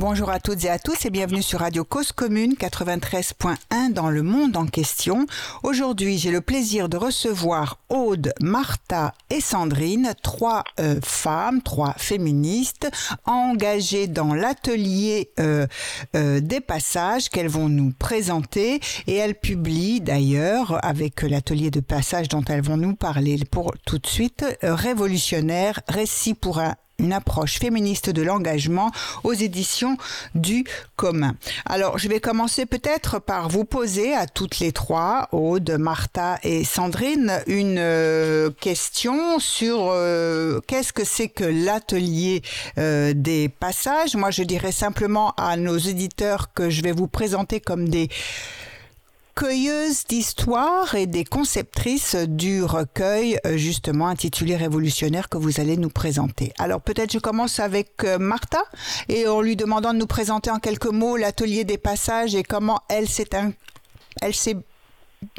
Bonjour à toutes et à tous et bienvenue sur Radio Cause Commune 93.1 dans le monde en question. Aujourd'hui, j'ai le plaisir de recevoir Aude, Martha et Sandrine, trois euh, femmes, trois féministes engagées dans l'atelier euh, euh, des passages qu'elles vont nous présenter et elles publient d'ailleurs avec l'atelier de passage dont elles vont nous parler pour tout de suite révolutionnaire récit pour un une approche féministe de l'engagement aux éditions du commun. Alors, je vais commencer peut-être par vous poser à toutes les trois, Aude, Martha et Sandrine, une euh, question sur euh, qu'est-ce que c'est que l'atelier euh, des passages? Moi, je dirais simplement à nos éditeurs que je vais vous présenter comme des cueilleuse d'histoires et des conceptrices du recueil euh, justement intitulé Révolutionnaire que vous allez nous présenter. Alors peut-être je commence avec euh, Martha et en lui demandant de nous présenter en quelques mots l'atelier des passages et comment elle s'est elle s'est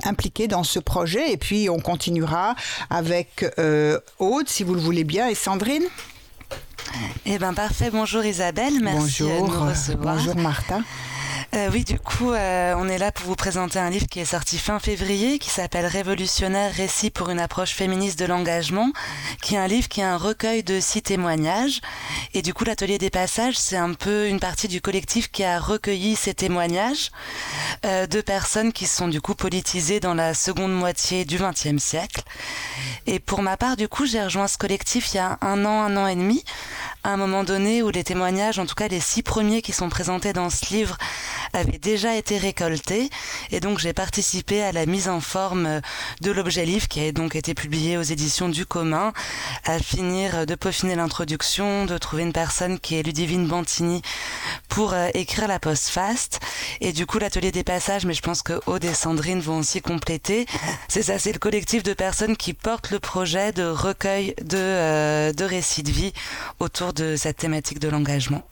impliquée dans ce projet et puis on continuera avec euh, Aude si vous le voulez bien et Sandrine? Eh bien parfait, bonjour Isabelle, merci bonjour, de nous recevoir. Bonjour Martha. Euh, oui, du coup, euh, on est là pour vous présenter un livre qui est sorti fin février, qui s'appelle Révolutionnaire, récit pour une approche féministe de l'engagement, qui est un livre qui est un recueil de six témoignages. Et du coup, l'atelier des passages, c'est un peu une partie du collectif qui a recueilli ces témoignages euh, de personnes qui sont du coup politisées dans la seconde moitié du XXe siècle. Et pour ma part, du coup, j'ai rejoint ce collectif il y a un an, un an et demi, à un moment donné où les témoignages, en tout cas les six premiers qui sont présentés dans ce livre, avaient déjà été récoltés. Et donc j'ai participé à la mise en forme de l'objet livre qui a donc été publié aux éditions du commun, à finir de peaufiner l'introduction, de trouver une personne qui est Ludivine Bantini pour euh, écrire la post-fast. Et du coup l'atelier des passages, mais je pense que Aude et Sandrine vont aussi compléter. C'est ça, c'est le collectif de personnes qui portent le projet de recueil de, euh, de récits de vie autour de cette thématique de l'engagement.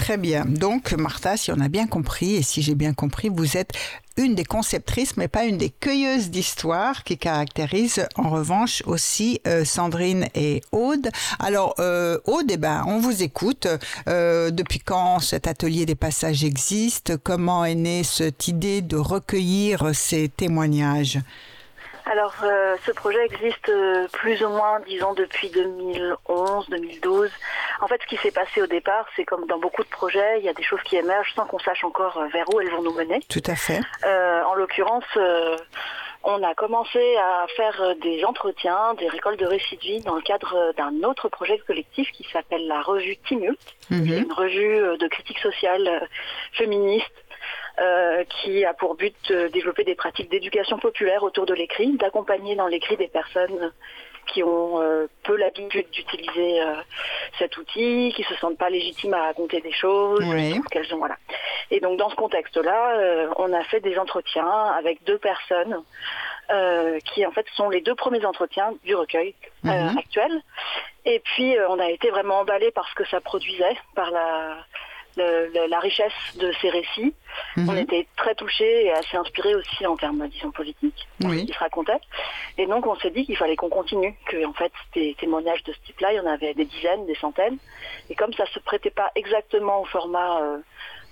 Très bien. Donc, Martha, si on a bien compris, et si j'ai bien compris, vous êtes une des conceptrices, mais pas une des cueilleuses d'histoire qui caractérise en revanche aussi euh, Sandrine et Aude. Alors, euh, Aude, eh ben, on vous écoute. Euh, depuis quand cet atelier des passages existe? Comment est née cette idée de recueillir ces témoignages? Alors, euh, ce projet existe euh, plus ou moins, disons, depuis 2011, 2012. En fait, ce qui s'est passé au départ, c'est comme dans beaucoup de projets, il y a des choses qui émergent sans qu'on sache encore euh, vers où elles vont nous mener. Tout à fait. en l'occurrence, on a commencé à faire des entretiens, des récoltes de vie dans le cadre d'un autre projet collectif qui s'appelle la revue Timult, Mhm. une revue de critique sociale féministe euh, qui a pour but de développer des pratiques d'éducation populaire autour de l'écrit, d'accompagner dans l'écrit des personnes qui ont euh, peu l'habitude d'utiliser euh, cet outil, qui se sentent pas légitimes à raconter des choses, Oui. qu'elles ont voilà. Et donc dans ce contexte-là, euh, on a fait des entretiens avec deux personnes qui en fait sont les deux premiers entretiens du recueil Mhm. actuel. Et puis on a été vraiment emballés par ce que ça produisait, par la le- le- la richesse de ces récits. Mhm. On était très touchés et assez inspirés aussi en termes, disons, politiques, Oui. qui se racontait. Et donc, on s'est dit qu'il fallait qu'on continue, que en fait, des témoignages de ce type-là, il y en avait des dizaines, des centaines. Et comme ça se prêtait pas exactement au format euh,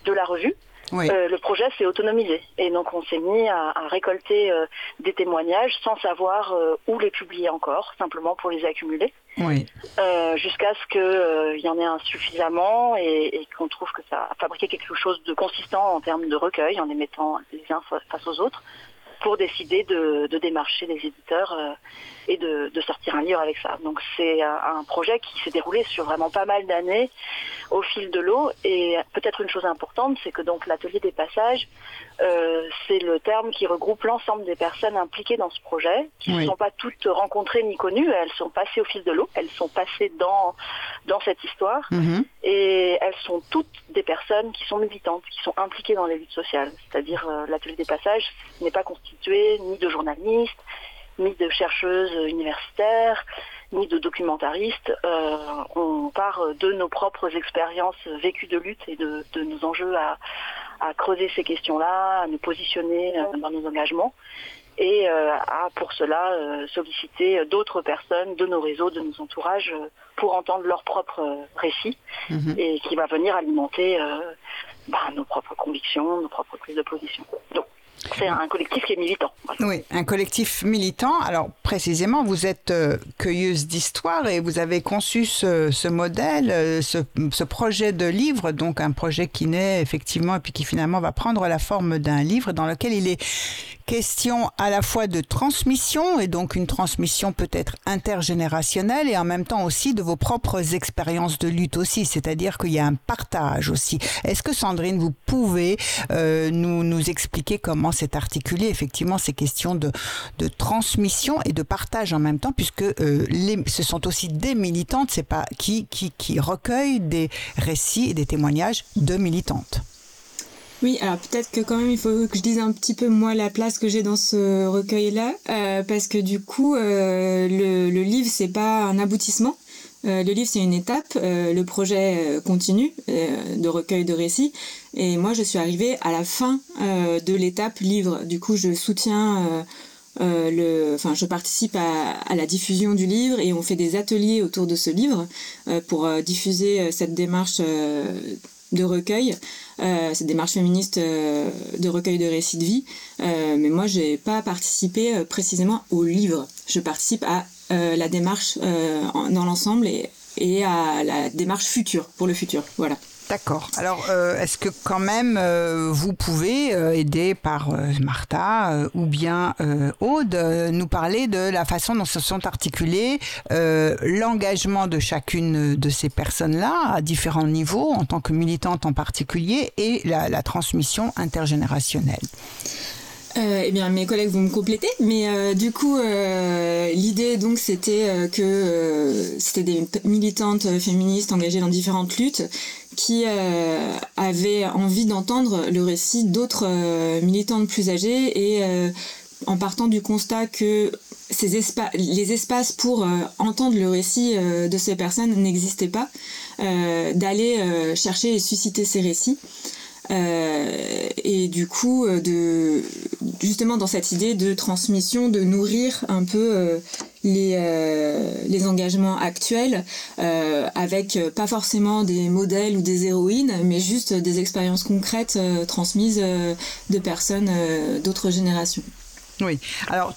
de la revue, Oui. euh, le projet s'est autonomisé. Et donc, on s'est mis à, à récolter euh, des témoignages sans savoir euh, où les publier encore, simplement pour les accumuler. Oui. Jusqu'à ce qu'il y en ait un suffisamment et, et qu'on trouve que ça a fabriqué quelque chose de consistant en termes de recueil, en les mettant les uns fa- face aux autres, pour décider de, démarcher les éditeurs euh, et de, de sortir un livre avec ça. Donc c'est un projet qui s'est déroulé sur vraiment pas mal d'années au fil de l'eau. Et peut-être une chose importante, c'est que donc l'atelier des passages, euh, c'est le terme qui regroupe l'ensemble des personnes impliquées dans ce projet, qui ne sont pas toutes rencontrées ni connues, elles sont passées au fil de l'eau, elles sont passées dans, dans cette histoire, Mhm. et elles sont toutes des personnes qui sont militantes, qui sont impliquées dans les luttes sociales. C'est-à-dire euh, l'atelier des passages n'est pas constitué ni de journalistes, ni de chercheuses universitaires, ni de documentaristes. Euh, on part de nos propres expériences vécues de lutte et de, de nos enjeux à, à creuser ces questions-là, à nous positionner dans nos engagements et à pour cela solliciter d'autres personnes de nos réseaux, de nos entourages pour entendre leurs propres récits mhm. et qui va venir alimenter bah, nos propres convictions, nos propres prises de position. Donc c'est un collectif qui est militant. Oui, un collectif militant. Alors précisément, vous êtes euh, cueilleuse d'histoire et vous avez conçu ce, modèle, euh, ce, projet de livre, donc un projet qui naît effectivement et puis qui finalement va prendre la forme d'un livre dans lequel il est question à la fois de transmission et donc une transmission peut-être intergénérationnelle et en même temps aussi de vos propres expériences de lutte aussi, c'est-à-dire qu'il y a un partage aussi. Est-ce que Sandrine, vous pouvez euh, nous, nous expliquer comment c'est articulé effectivement ces questions de, de transmission et de partage en même temps puisque euh, les, ce sont aussi des militantes, c'est pas qui, qui, qui recueillent des récits et des témoignages de militantes. Oui, alors peut-être que quand même il faut que je dise un petit peu moi la place que j'ai dans ce recueil-là, euh, parce que du coup euh, le, livre c'est pas un aboutissement. Euh, le livre c'est une étape, le projet continue de recueil de récits et moi je suis arrivée à la fin de l'étape livre. Du coup je soutiens le, enfin je participe à, la diffusion du livre et on fait des ateliers autour de ce livre pour diffuser cette démarche de recueil, euh, cette démarche féministe euh, de recueil de récits de vie. Euh, mais moi, j'ai pas participé précisément au livre. Je participe à la démarche dans l'ensemble et, et à la démarche future pour le futur. Voilà. D'accord. Alors, euh, est-ce que quand même euh, vous pouvez, euh, aider par Martha ou bien Aude, nous parler de la façon dont se sont articulés l'engagement de chacune de ces personnes-là à différents niveaux, en tant que militante en particulier, et la transmission intergénérationnelle? Euh, eh bien, mes collègues vont me compléter, mais euh, du coup, euh, l'idée donc c'était que c'était des militantes féministes engagées dans différentes luttes qui avaient envie d'entendre le récit d'autres militantes plus âgées et en partant du constat que ces les espaces pour entendre le récit de ces personnes n'existaient pas, d'aller chercher et susciter ces récits. Euh, et du coup, euh, justement dans cette idée de transmission, de nourrir un peu euh, les, les engagements actuels avec pas forcément des modèles ou des héroïnes, mais juste des expériences concrètes transmises de personnes d'autres générations. Oui, alors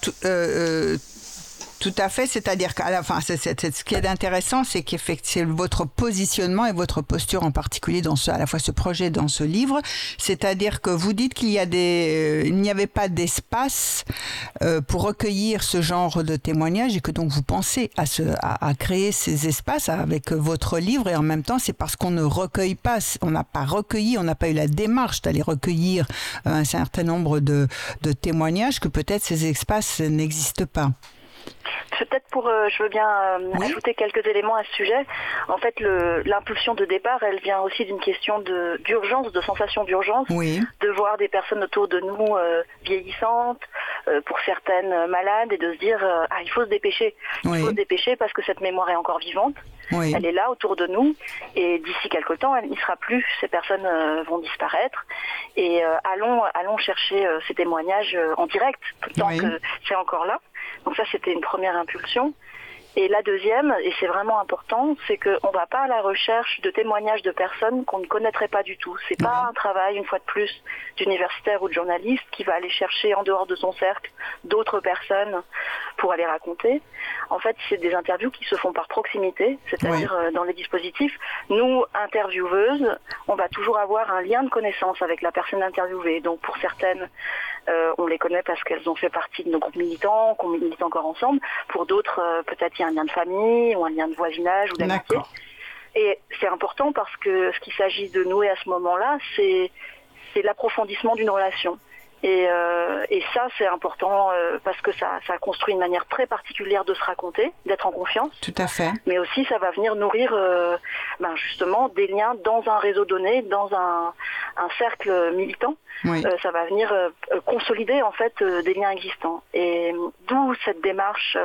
tout à fait, c'est-à-dire qu'à la fin, c'est, ce qui est intéressant, c'est qu'effectivement votre positionnement et votre posture en particulier dans ce, à la fois ce projet, dans ce livre, c'est-à-dire que vous dites qu'il y a des, euh, il n'y avait pas d'espace euh, pour recueillir ce genre de témoignages et que donc vous pensez à, ce, à, créer ces espaces avec votre livre et en même temps c'est parce qu'on ne recueille pas, on n'a pas recueilli, on n'a pas eu la démarche d'aller recueillir un certain nombre de, de témoignages que peut-être ces espaces n'existent pas. Peut-être pour, euh, je veux bien euh, ajouter quelques éléments à ce sujet. En fait, l'impulsion de départ, elle vient aussi d'une question d'urgence, de, sensation d'urgence, de voir des personnes autour de nous euh, vieillissantes, pour certaines malades, et de se dire ah il faut se dépêcher, il faut se dépêcher parce que cette mémoire est encore vivante. Elle est là autour de nous et d'ici quelque temps, elle n'y sera plus. Ces personnes vont disparaître et allons allons chercher ces témoignages en direct tant que c'est encore là. Donc ça, c'était une première impulsion. Et la deuxième, et c'est vraiment important, c'est qu'on ne va pas à la recherche de témoignages de personnes qu'on ne connaîtrait pas du tout. C'est pas un travail, une fois de plus, d'universitaire ou de journaliste qui va aller chercher en dehors de son cercle d'autres personnes pour aller raconter. En fait, c'est des interviews qui se font par proximité, c'est-à-dire euh, dans les dispositifs. Nous, intervieweuses, on va toujours avoir un lien de connaissance avec la personne interviewée. Donc pour certaines, euh, on les connaît parce qu'elles ont fait partie de nos groupes militants, qu'on milite encore ensemble. Pour d'autres, euh, peut-être il y a un lien de famille ou un lien de voisinage ou d'amitié. Et c'est important parce que ce qu'il s'agit de nouer à ce moment-là, c'est l'approfondissement d'une relation. Et, euh, et ça, c'est important euh, parce que ça, ça construit une manière très particulière de se raconter, d'être en confiance. Tout à fait. Mais aussi, ça va venir nourrir euh, ben justement des liens dans un réseau donné, dans un, un cercle militant. Oui. ça va venir consolider en fait des liens existants. Et d'où cette démarche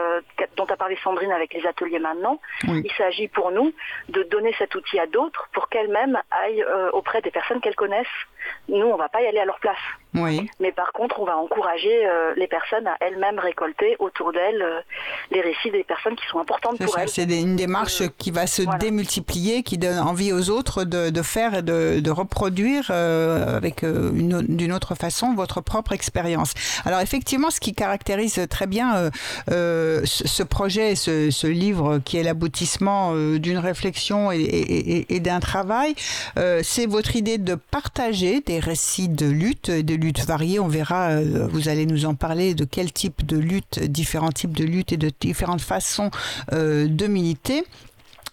dont a parlé Sandrine avec les ateliers maintenant. Il s'agit pour nous de donner cet outil à d'autres pour qu'elles-mêmes aillent auprès des personnes qu'elles connaissent Nous, on va pas y aller à leur place. Oui. Mais par contre, on va encourager euh, les personnes à elles-mêmes récolter autour d'elles euh, les récits des personnes qui sont importantes pour ça, elles. c'est une démarche Euh, qui va se voilà. démultiplier, qui donne envie aux autres de, de faire et de, de reproduire avec d'une autre façon votre propre expérience. Alors effectivement, ce qui caractérise très bien ce, projet, ce, ce livre qui est l'aboutissement d'une réflexion et, et- et- et d'un travail, c'est votre idée de partager des récits de lutte, de luttes variées. On verra, euh, vous allez nous en parler, de quel type de lutte, différents types de lutte et de différentes façons euh, de militer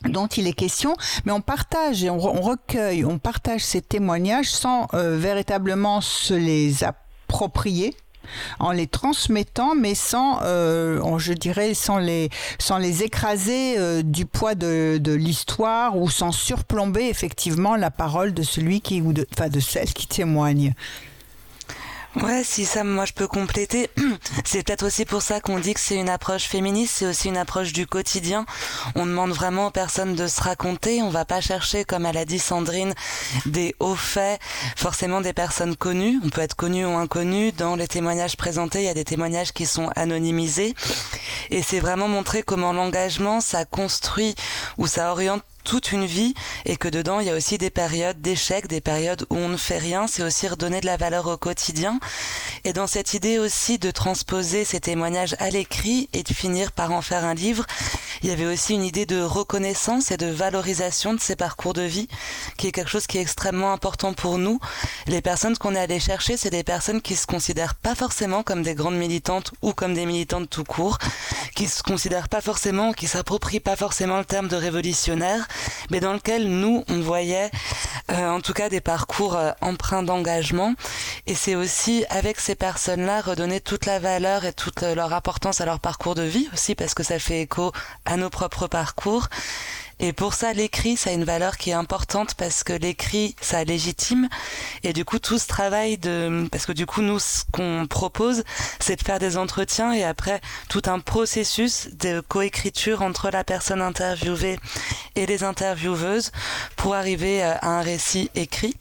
dont il est question, mais on partage et on recueille, on partage ces témoignages sans euh, véritablement se les approprier en les transmettant, mais sans, euh, je dirais, sans les, écraser euh, du poids de, de l'histoire ou sans surplomber effectivement la parole de celui qui ou de, enfin de celle qui témoigne. Ouais, si ça, moi je peux compléter. C'est peut-être aussi pour ça qu'on dit que c'est une approche féministe, c'est aussi une approche du quotidien. On demande vraiment aux personnes de se raconter. On va pas chercher, comme elle a dit Sandrine, des hauts faits, forcément des personnes connues. On peut être connu ou inconnu. Dans les témoignages présentés, il y a des témoignages qui sont anonymisés. Et c'est vraiment montrer comment l'engagement, ça construit ou ça oriente toute une vie et que dedans il y a aussi des périodes d'échec, des périodes où on ne fait rien, c'est aussi redonner de la valeur au quotidien. Et dans cette idée aussi de transposer ces témoignages à l'écrit et de finir par en faire un livre, il y avait aussi une idée de reconnaissance et de valorisation de ces parcours de vie qui est quelque chose qui est extrêmement important pour nous. Les personnes qu'on est allé chercher, c'est des personnes qui se considèrent pas forcément comme des grandes militantes ou comme des militantes tout court, qui se considèrent pas forcément, qui s'approprient pas forcément le terme de révolutionnaire, mais dans lequel nous, on voyait euh, en tout cas des parcours euh, empreints d'engagement. Et c'est aussi avec ces personnes-là redonner toute la valeur et toute euh, leur importance à leur parcours de vie aussi, parce que ça fait écho à nos propres parcours. Et pour ça, l'écrit, ça a une valeur qui est importante parce que l'écrit, ça légitime. Et du coup, tout ce travail de, parce que du coup, nous, ce qu'on propose, c'est de faire des entretiens et après, tout un processus de coécriture entre la personne interviewée et les intervieweuses pour arriver euh, à un récit écrit.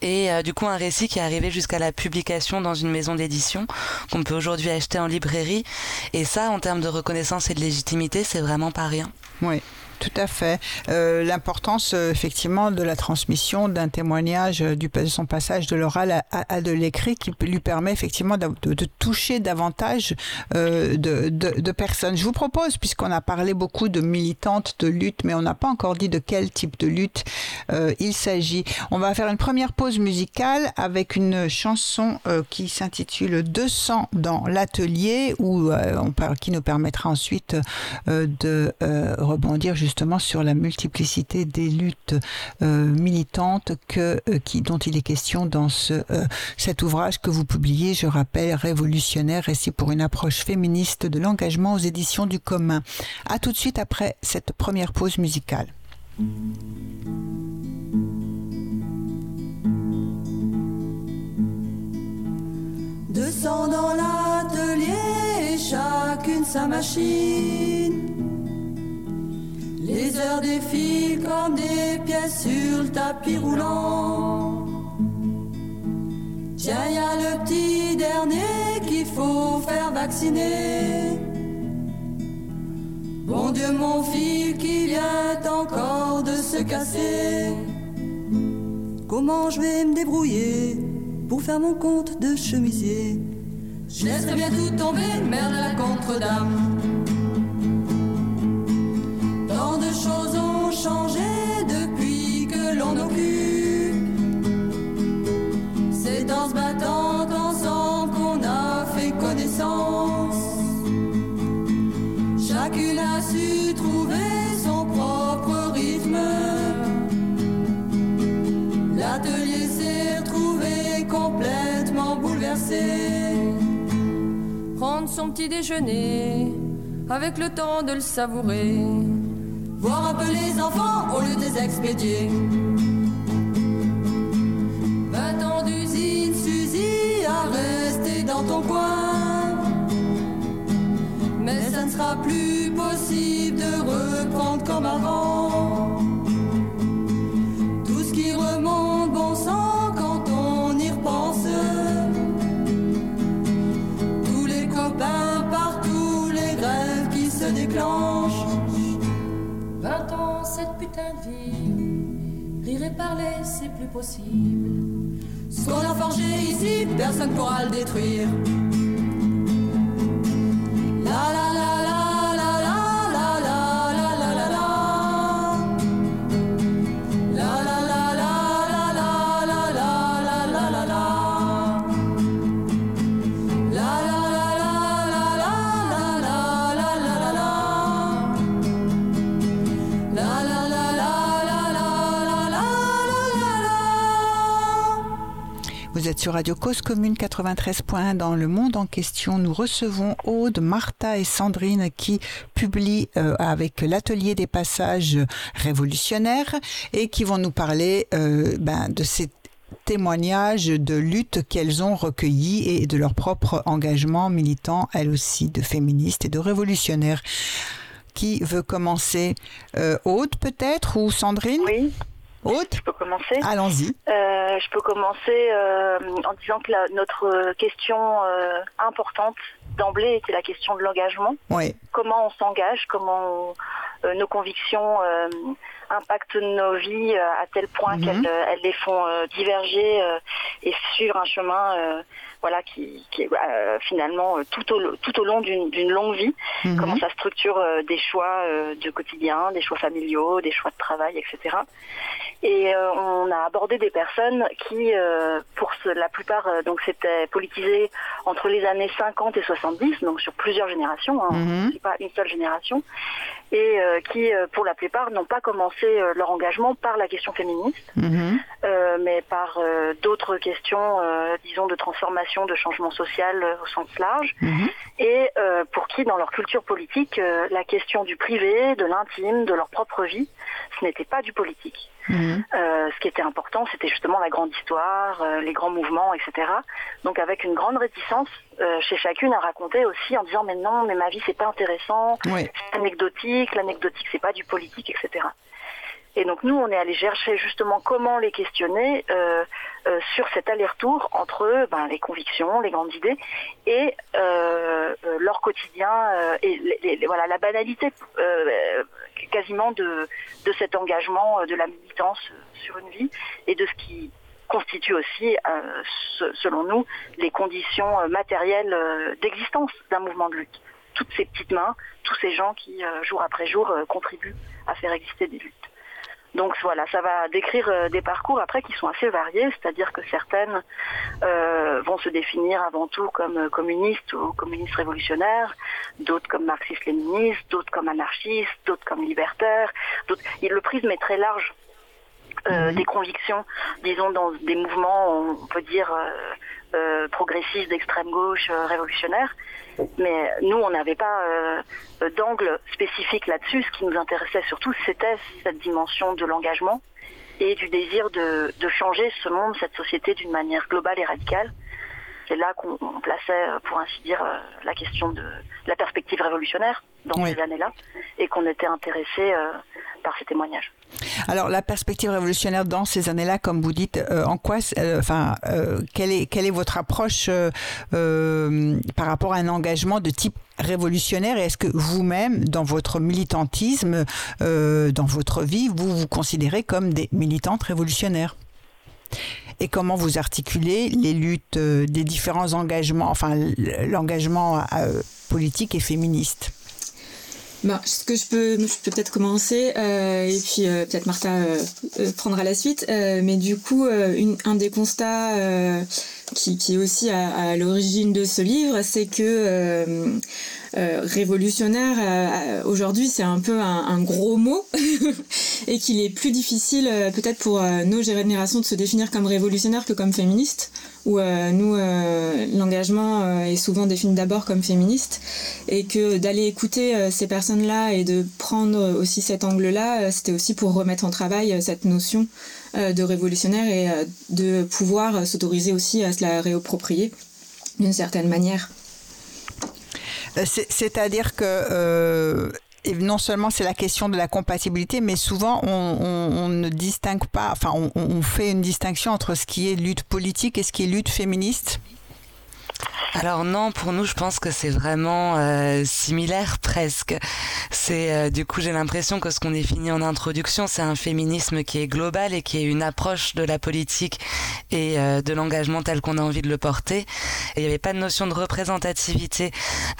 Et euh, du coup, un récit qui est arrivé jusqu'à la publication dans une maison d'édition qu'on peut aujourd'hui acheter en librairie. Et ça, en termes de reconnaissance et de légitimité, c'est vraiment pas rien. Oui. Tout à fait. Euh, L'importance, euh, effectivement, de la transmission d'un témoignage, euh, de son passage de l'oral à, de l'écrit, qui lui permet effectivement de, toucher davantage de, personnes. Je vous propose, puisqu'on a parlé beaucoup de militantes de lutte, mais on n'a pas encore dit de quel type de lutte il s'agit. On va faire une première pause musicale avec une chanson qui s'intitule 200 dans l'atelier, qui nous permettra ensuite de rebondir justement sur la multiplicité des luttes euh, militantes que, euh, dont il est question dans ce, euh, cet ouvrage que vous publiez, je rappelle, Révolutionnaire, récit pour une approche féministe de l'engagement aux éditions du commun. À tout de suite après cette première pause musicale. Deux dans l'atelier, chacune sa machine. Les heures défilent comme des pièces sur le tapis roulant. Tiens, y a le petit dernier qu'il faut faire vacciner. Bon Dieu, mon fil qui vient encore de se casser. Comment je vais me débrouiller pour faire mon compte de chemisier? Je laisserai bien tout tomber, merde la contre-dame. Son petit déjeuner avec le temps de le savourer voir un peu les enfants au lieu des expédiés. Vingt ans d'usine, Suzy, à rester dans ton coin. Mais ça ne sera plus possible de reprendre comme avant. Parler, c'est plus possible. Ce qu'on a forgé ici, personne pourra le détruire. Radio Cause Commune 93.1 dans le monde en question. Nous recevons Aude, Martha et Sandrine qui publient euh, avec l'atelier des passages révolutionnaires et qui vont nous parler euh, ben, de ces témoignages de lutte qu'elles ont recueillis et de leur propre engagement militant, elles aussi, de féministes et de révolutionnaires. Qui veut commencer euh, Aude peut-être ou Sandrine? Oui. Aude Je peux commencer Allons-y. Euh, je peux commencer euh, en disant que la- notre question euh, importante d'emblée était la question de l'engagement. Oui. Comment on s'engage, comment on- euh, nos convictions euh, impactent nos vies à tel point Mhm. qu'elles elles les font diverger euh, et suivre un chemin euh, voilà, qui, qui est euh, finalement euh, tout au, tout au long d'une longue vie. Mhm. Comment ça structure euh, des choix de quotidien, des choix familiaux, des choix de travail, etc. Et on a abordé des personnes qui, pour la plupart, donc c'était politisé entre les années 50 et 70, donc sur plusieurs générations, hein, Mhm. pas une seule génération, et euh, qui, euh, pour la plupart, n'ont pas commencé euh, leur engagement par la question féministe, Mhm. euh, mais par euh, d'autres questions, euh, disons, de transformation, de changement social au sens large, Mhm. et euh, pour qui, dans leur culture politique, euh, la question du privé, de l'intime, de leur propre vie, ce n'était pas du politique. Mhm. Euh, ce qui était important, c'était justement la grande histoire, euh, les grands mouvements, etc. Donc avec une grande réticence euh, chez chacune à raconter aussi en disant mais non, mais ma vie c'est pas intéressant, Oui. c'est anecdotique, l'anecdotique c'est pas du politique, etc. Et donc nous, on est allé chercher justement comment les questionner euh, euh, sur cet aller-retour entre ben, les convictions, les grandes idées et euh, euh, leur quotidien euh, et les- les- voilà la banalité euh, quasiment de, cet engagement, euh, de la militance euh, sur une vie et de ce qui constitue aussi, euh, selon nous, les conditions matérielles d'existence d'un mouvement de lutte. Toutes ces petites mains, tous ces gens qui, jour après jour, contribuent à faire exister des luttes. Donc voilà, ça va décrire euh, des parcours après qui sont assez variés, c'est-à-dire que certaines euh, vont se définir avant tout comme euh, communistes ou communistes révolutionnaires, d'autres comme marxistes-léninistes, d'autres comme anarchistes, d'autres comme libertaires. Et le prisme est très large euh, des convictions, disons dans des mouvements, on peut dire euh, euh, progressistes d'extrême gauche, euh, révolutionnaires. Mais nous, on n'avait pas euh, d'angle spécifique là-dessus. Ce qui nous intéressait surtout, c'était cette dimension de l'engagement et du désir de changer ce monde, cette société d'une manière globale et radicale. C'est là qu'on on plaçait, euh, pour ainsi dire, euh, la question de la perspective révolutionnaire dans Oui. ces années-là, et qu'on était intéressé euh, par ces témoignages. Alors la perspective révolutionnaire dans ces années-là, comme vous dites, euh, en quoi, enfin, euh, quelle est quelle est votre approche par rapport à un engagement de type révolutionnaire? Et est-ce que vous-même, dans votre militantisme, dans votre vie, vous vous considérez comme des militantes révolutionnaires? Et comment vous articulez les luttes euh, des différents engagements, enfin l'engagement euh, politique et féministe? Bah, ce que je peux, je peux peut-être commencer, euh, et puis peut-être Martha prendra la suite. Mais du coup, un des constats qui, est aussi à l'origine de ce livre, c'est que euh, révolutionnaire, euh, aujourd'hui, c'est un peu un, gros mot, et qu'il est plus difficile euh, peut-être pour nos générations de se définir comme révolutionnaire que comme féministe où nous, l'engagement est souvent défini d'abord comme féministe, et que d'aller écouter ces personnes-là et de prendre aussi cet angle-là, euh, c'était aussi pour remettre en travail cette notion de révolutionnaire et de pouvoir s'autoriser aussi à se la réapproprier d'une certaine manière. Euh, c'est- C'est-à-dire que euh, non seulement c'est la question de la compatibilité, mais souvent on, ne distingue pas, enfin on fait une distinction entre ce qui est lutte politique et ce qui est lutte féministe. Alors non, pour nous, je pense que c'est vraiment euh, similaire presque. C'est euh, du coup, j'ai l'impression que ce qu'on définit en introduction, c'est un féminisme qui est global et qui est une approche de la politique et euh, de l'engagement tel qu'on a envie de le porter. Et il n'y avait pas de notion de représentativité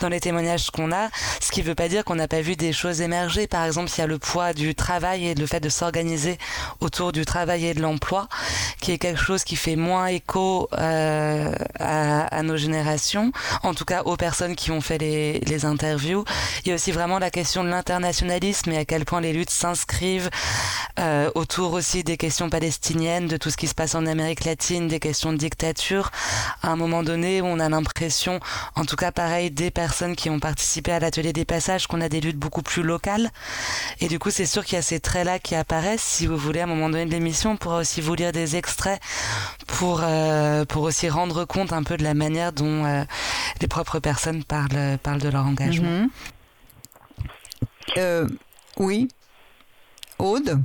dans les témoignages qu'on a, ce qui ne veut pas dire qu'on n'a pas vu des choses émerger. Par exemple, il y a le poids du travail et le fait de s'organiser autour du travail et de l'emploi, qui est quelque chose qui fait moins écho à, à nos générations, en tout cas aux personnes qui ont fait les, les interviews. Il y a aussi vraiment la question de l'internationalisme et à quel point les luttes s'inscrivent euh, autour aussi des questions palestiniennes, de tout ce qui se passe en Amérique latine, des questions de dictature. À un moment donné on a l'impression, en tout cas pareil, des personnes qui ont participé à l'atelier des passages, qu'on a des luttes beaucoup plus locales. Et du coup, c'est sûr qu'il y a ces traits-là qui apparaissent. Si vous voulez, à un moment donné de l'émission, on pourra aussi vous lire des extraits pour, euh, pour aussi rendre compte un peu de la manière dont euh, les propres personnes parlent, parlent de leur engagement. Mhm. Euh, oui. Aude?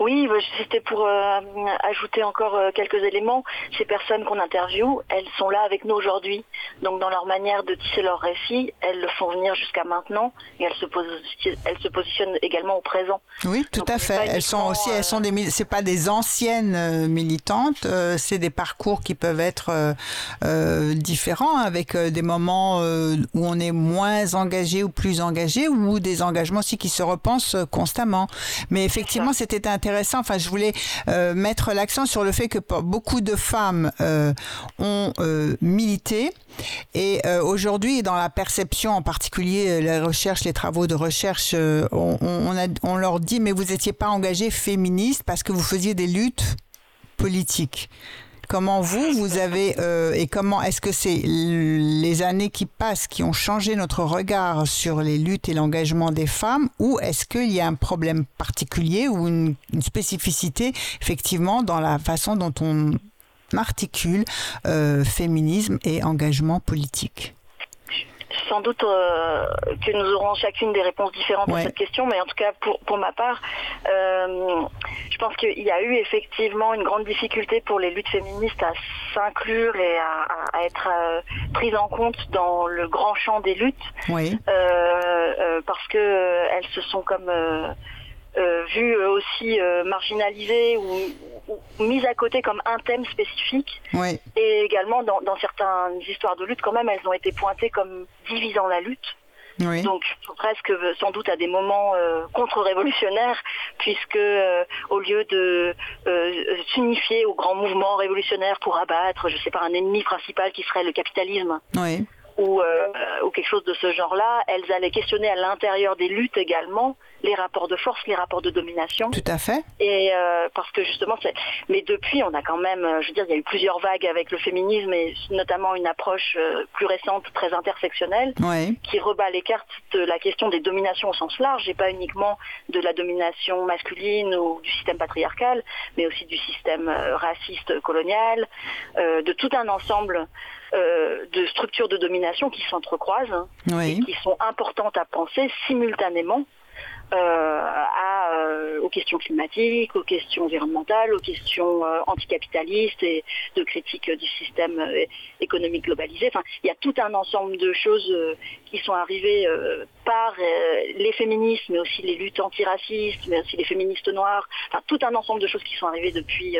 Oui, bah, c'était pour euh, ajouter encore euh, quelques éléments. Ces personnes qu'on interviewe, elles sont là avec nous aujourd'hui. Donc dans leur manière de tisser leur récit, elles le font venir jusqu'à maintenant et elles se, positionnent, elles se positionnent également au présent. Oui, tout à fait. Elles sont aussi, elles sont des, c'est pas des anciennes militantes, c'est des parcours qui peuvent être différents avec des moments où on est moins engagé ou plus engagé ou des engagements aussi qui se repensent constamment. Mais effectivement, c'était intéressant. Enfin, je voulais euh, mettre l'accent sur le fait que beaucoup de femmes euh, ont euh, milité. Et aujourd'hui, dans la perception, en particulier les recherches, les travaux de recherche, on leur dit mais vous n'étiez pas engagée féministe parce que vous faisiez des luttes politiques. Comment vous, vous avez, euh, et comment est-ce que c'est les années qui passent qui ont changé notre regard sur les luttes et l'engagement des femmes, ou est-ce qu'il y a un problème particulier ou une, spécificité, effectivement, dans la façon dont on articule euh, féminisme et engagement politique? Sans doute euh, que nous aurons chacune des réponses différentes à cette question, mais en tout cas pour, pour ma part, euh, je pense qu'il y a eu effectivement une grande difficulté pour les luttes féministes à s'inclure et à, à être euh, prises en compte dans le grand champ des luttes, oui. Parce que elles se sont comme vues aussi marginalisées ou mises à côté comme un thème spécifique. Oui. Et également, dans, dans, certaines histoires de lutte, quand même, elles ont été pointées comme divisant la lutte. Oui. Donc presque sans doute à des moments euh, contre-révolutionnaires, puisque euh, au lieu de euh, s'unifier au grand mouvement révolutionnaire pour abattre, je sais pas, un ennemi principal qui serait le capitalisme, oui. Ou, ou quelque chose de ce genre-là, elles allaient questionner à l'intérieur des luttes également les rapports de force, les rapports de domination. Tout à fait. Et euh, parce que justement, c'est. Mais depuis, on a quand même, je veux dire, il y a eu plusieurs vagues avec le féminisme et notamment une approche euh, plus récente, très intersectionnelle, oui. qui rebat les cartes de la question des dominations au sens large, et pas uniquement de la domination masculine ou du système patriarcal, mais aussi du système euh, raciste colonial, euh, de tout un ensemble euh, de structures de domination qui s'entrecroisent, oui. et qui sont importantes à penser simultanément. Euh, à, euh, aux questions climatiques, aux questions environnementales, aux questions euh, anticapitalistes et de critique du système économique globalisé. Enfin, il y a tout un ensemble de choses qui sont arrivées par les féministes, mais aussi les luttes antiracistes, mais aussi les féministes noirs. Enfin, tout un ensemble de choses qui sont arrivées depuis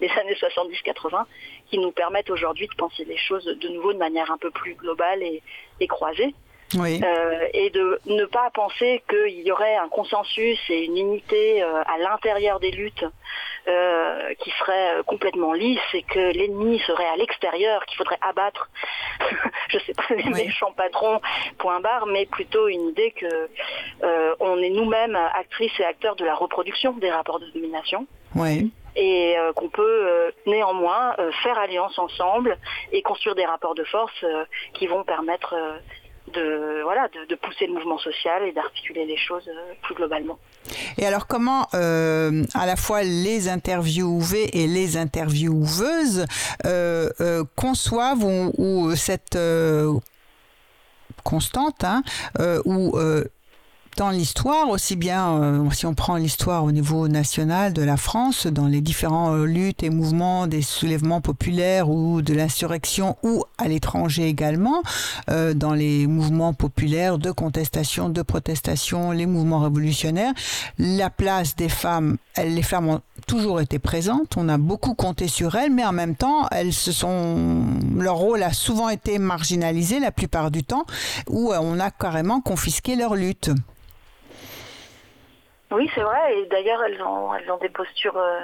les années 70-80 qui nous permettent aujourd'hui de penser les choses de nouveau de manière un peu plus globale et, et croisée. Oui. Euh, et de ne pas penser qu'il y aurait un consensus et une unité euh, à l'intérieur des luttes euh, qui serait complètement lisse et que l'ennemi serait à l'extérieur, qu'il faudrait abattre, je sais pas, les oui. méchants patrons, point barre, mais plutôt une idée que on est nous-mêmes actrices et acteurs de la reproduction des rapports de domination. Et euh, qu'on peut euh, néanmoins euh, faire alliance ensemble et construire des rapports de force qui vont permettre de voilà de, de, pousser le mouvement social et d'articuler les choses euh, plus globalement. Et alors comment euh, à la fois les interviewés et les intervieweuses euh, conçoivent ou, ou cette constante hein, ou dans l'histoire, aussi bien euh, si on prend l'histoire au niveau national de la France, dans les différents euh, luttes et mouvements des soulèvements populaires ou de l'insurrection ou à l'étranger également, euh, dans les mouvements populaires de contestation, de protestation, les mouvements révolutionnaires, la place des femmes, elles, les femmes ont toujours été présentes, on a beaucoup compté sur elles, mais en même temps, elles se sont, leur rôle a souvent été marginalisé la plupart du temps, où on a carrément confisqué leur lutte. Oui, c'est vrai. Et d'ailleurs, elles ont, elles ont des postures euh,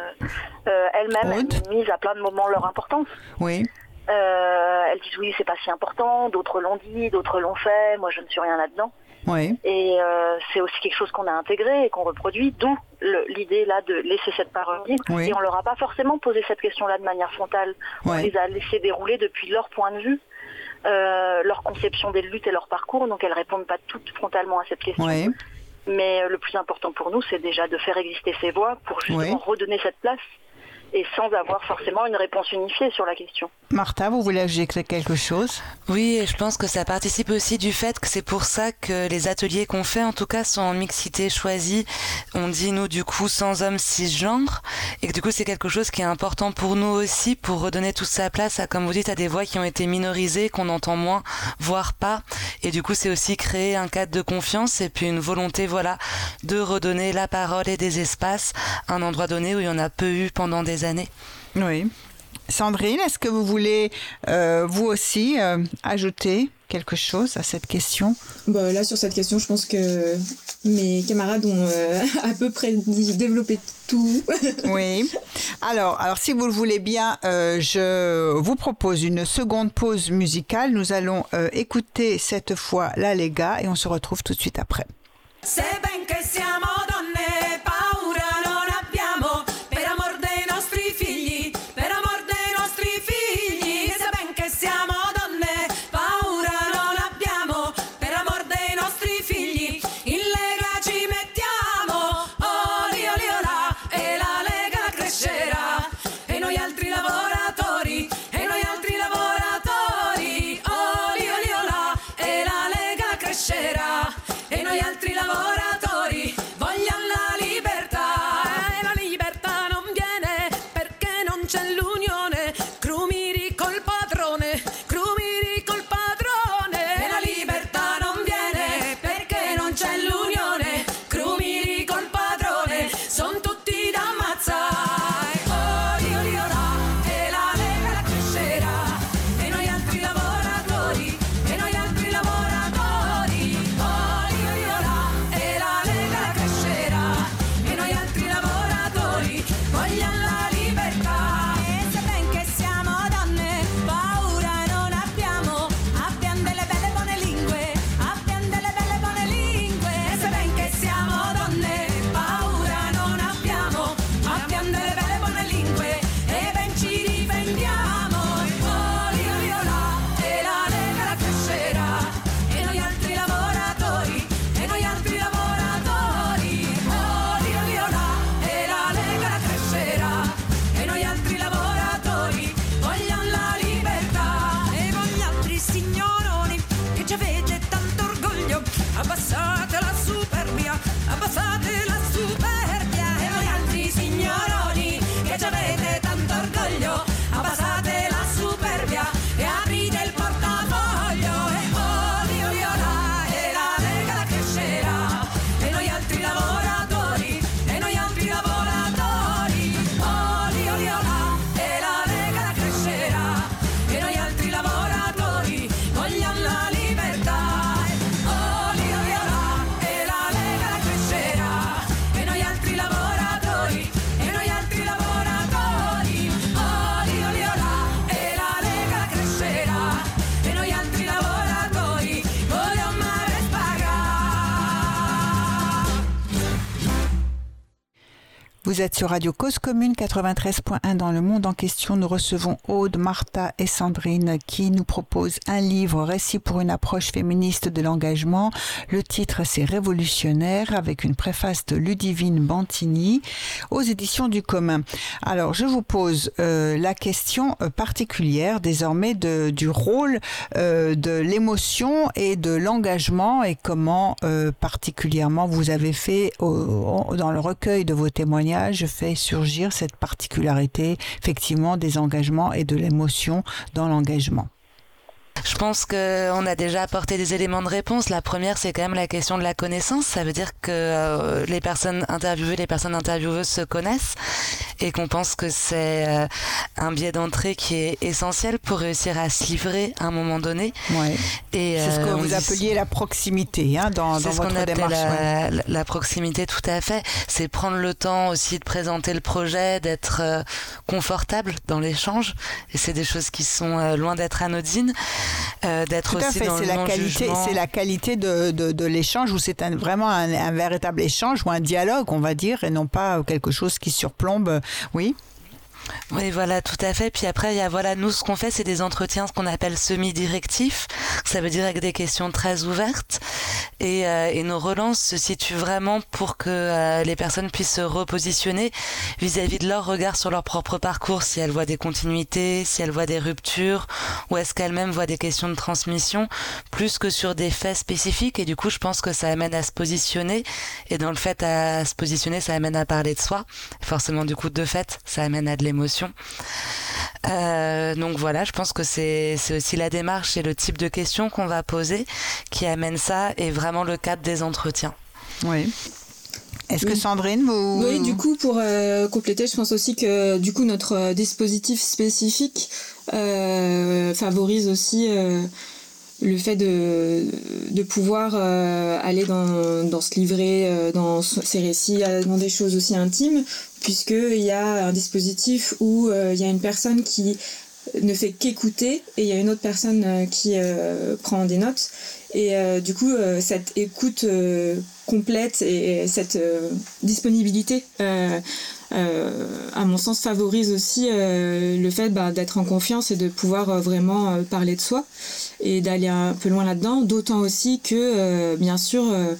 euh, elles-mêmes elles misent à plein de moments leur importance. Oui, Euh, elles disent oui, c'est pas si important. D'autres l'ont dit, d'autres l'ont fait. Moi, je ne suis rien là-dedans. oui, Et euh, c'est aussi quelque chose qu'on a intégré et qu'on reproduit, d'où l'idée là de laisser cette parole libre. Oui. Et on leur a pas forcément posé cette question-là de manière frontale. On les a laissées dérouler depuis leur point de vue, euh, leur conception des luttes et leur parcours. Donc elles répondent pas toutes frontalement à cette question. Mais le plus important pour nous, c'est déjà de faire exister ces voix pour justement redonner cette place et sans avoir forcément une réponse unifiée sur la question. Martha, vous voulez ajouter quelque chose? Oui, et je pense que ça participe aussi du fait que c'est pour ça que les ateliers qu'on fait, en tout cas, sont en mixité choisie. On dit, nous, du coup, sans hommes cisgenres. Et que du coup, c'est quelque chose qui est important pour nous aussi, pour redonner toute sa place à, comme vous dites, à des voix qui ont été minorisées, qu'on entend moins, voire pas. Et du coup, c'est aussi créer un cadre de confiance et puis une volonté, voilà, de redonner la parole et des espaces à un endroit donné où il y en a peu eu pendant des années. Oui. Sandrine, est-ce que vous voulez, euh, vous aussi, euh, ajouter quelque chose à cette question? Bah, là, sur cette question, je pense que mes camarades ont euh, à peu près développé tout. Oui. Alors, alors, si vous le voulez bien, euh, je vous propose une seconde pause musicale. Nous allons euh, écouter cette fois La Lega et on se retrouve tout de suite après. Ben che Vous êtes sur Radio Cause Commune 93.1 dans le monde en question. Nous recevons Aude, Martha et Sandrine qui nous proposent un livre, Récit pour une approche féministe de l'engagement. Le titre c'est Révolutionnaire avec une préface de Ludivine Bantini aux éditions du commun. Alors je vous pose euh, la question euh, particulière désormais de, du rôle euh, de l'émotion et de l'engagement et comment particulièrement vous avez fait dans le recueil de vos témoignages fait surgir cette particularité effectivement des engagements et de l'émotion dans l'engagement. Je pense qu'on a déjà apporté des éléments de réponse. La première, c'est quand même la question de la connaissance. Ça veut dire que euh, les personnes interviewées, les personnes intervieweuses se connaissent et qu'on pense que c'est euh, un biais d'entrée qui est essentiel pour réussir à se livrer à un moment donné. Ouais. Et, C'est ce que euh, on vous appeliez la proximité hein, dans, dans ce qu'on votre appelle démarche. la- la proximité, tout à fait. C'est prendre le temps aussi de présenter le projet, d'être euh, confortable dans l'échange. Et c'est des choses qui sont euh, loin d'être anodines. Euh, d'être Tout à aussi fait, dans c'est le la qualité, non-jugement. c'est la qualité de, de, de l'échange où c'est un, vraiment un, un véritable échange ou un dialogue, on va dire, et non pas quelque chose qui surplombe. Oui. Oui, voilà, tout à fait. Puis après, il y a, voilà, nous, ce qu'on fait, c'est des entretiens, ce qu'on appelle semi-directifs. Ça veut dire avec des questions très ouvertes. Et, euh, nos relances se situent vraiment pour que euh, les personnes puissent se repositionner vis-à-vis de leur regard sur leur propre parcours, si elles voient des continuités, si elles voient des ruptures, ou est-ce qu'elles-mêmes voient des questions de transmission, plus que sur des faits spécifiques. Et du coup, je pense que ça amène à se positionner. Et dans le fait à se positionner, ça amène à parler de soi. Forcément, du coup, de fait, ça amène à de l'émotion. Euh, donc voilà, je pense que c'est aussi la démarche et le type de questions qu'on va poser qui amène ça et vraiment le cadre des entretiens. Oui. Est-ce que. Sandrine, vous... Oui, du coup, pour euh, compléter, je pense aussi que du coup notre euh, dispositif spécifique euh, favorise aussi euh, le fait de, de pouvoir euh, aller dans, dans ce livret, euh, dans ce- ces récits, dans des choses aussi intimes, puisqu'il y a un dispositif où euh, il y a une personne qui ne fait qu'écouter et il y a une autre personne euh, qui prend des notes. Et du coup, cette écoute complète et, et cette disponibilité, à mon sens, favorise aussi euh, le fait bah, d'être en confiance et de pouvoir euh, vraiment euh, parler de soi et d'aller un peu loin là-dedans. D'autant aussi que, euh, bien sûr, euh,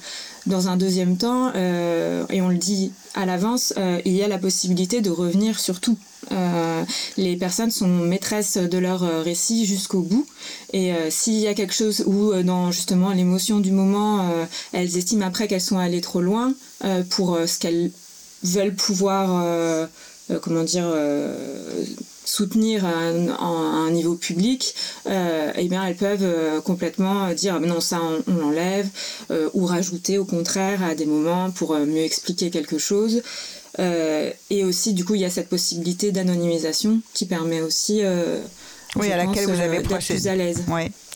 dans un deuxième temps, euh, et on le dit à l'avance, euh, il y a la possibilité de revenir sur tout. Euh, les personnes sont maîtresses de leur euh, récit jusqu'au bout. Et euh, s'il y a quelque chose où, euh, dans justement l'émotion du moment, euh, elles estiment après qu'elles sont allées trop loin euh, pour euh, ce qu'elles veulent pouvoir, euh, euh, comment dire, euh, soutenir à un, à un niveau public, euh, eh bien elles peuvent euh, complètement dire ah, mais non ça on, on l'enlève euh, ou rajouter au contraire à des moments pour mieux expliquer quelque chose. Et aussi du coup il y a cette possibilité d'anonymisation qui permet aussi Oui, à laquelle vous avez d'être plus à l'aise.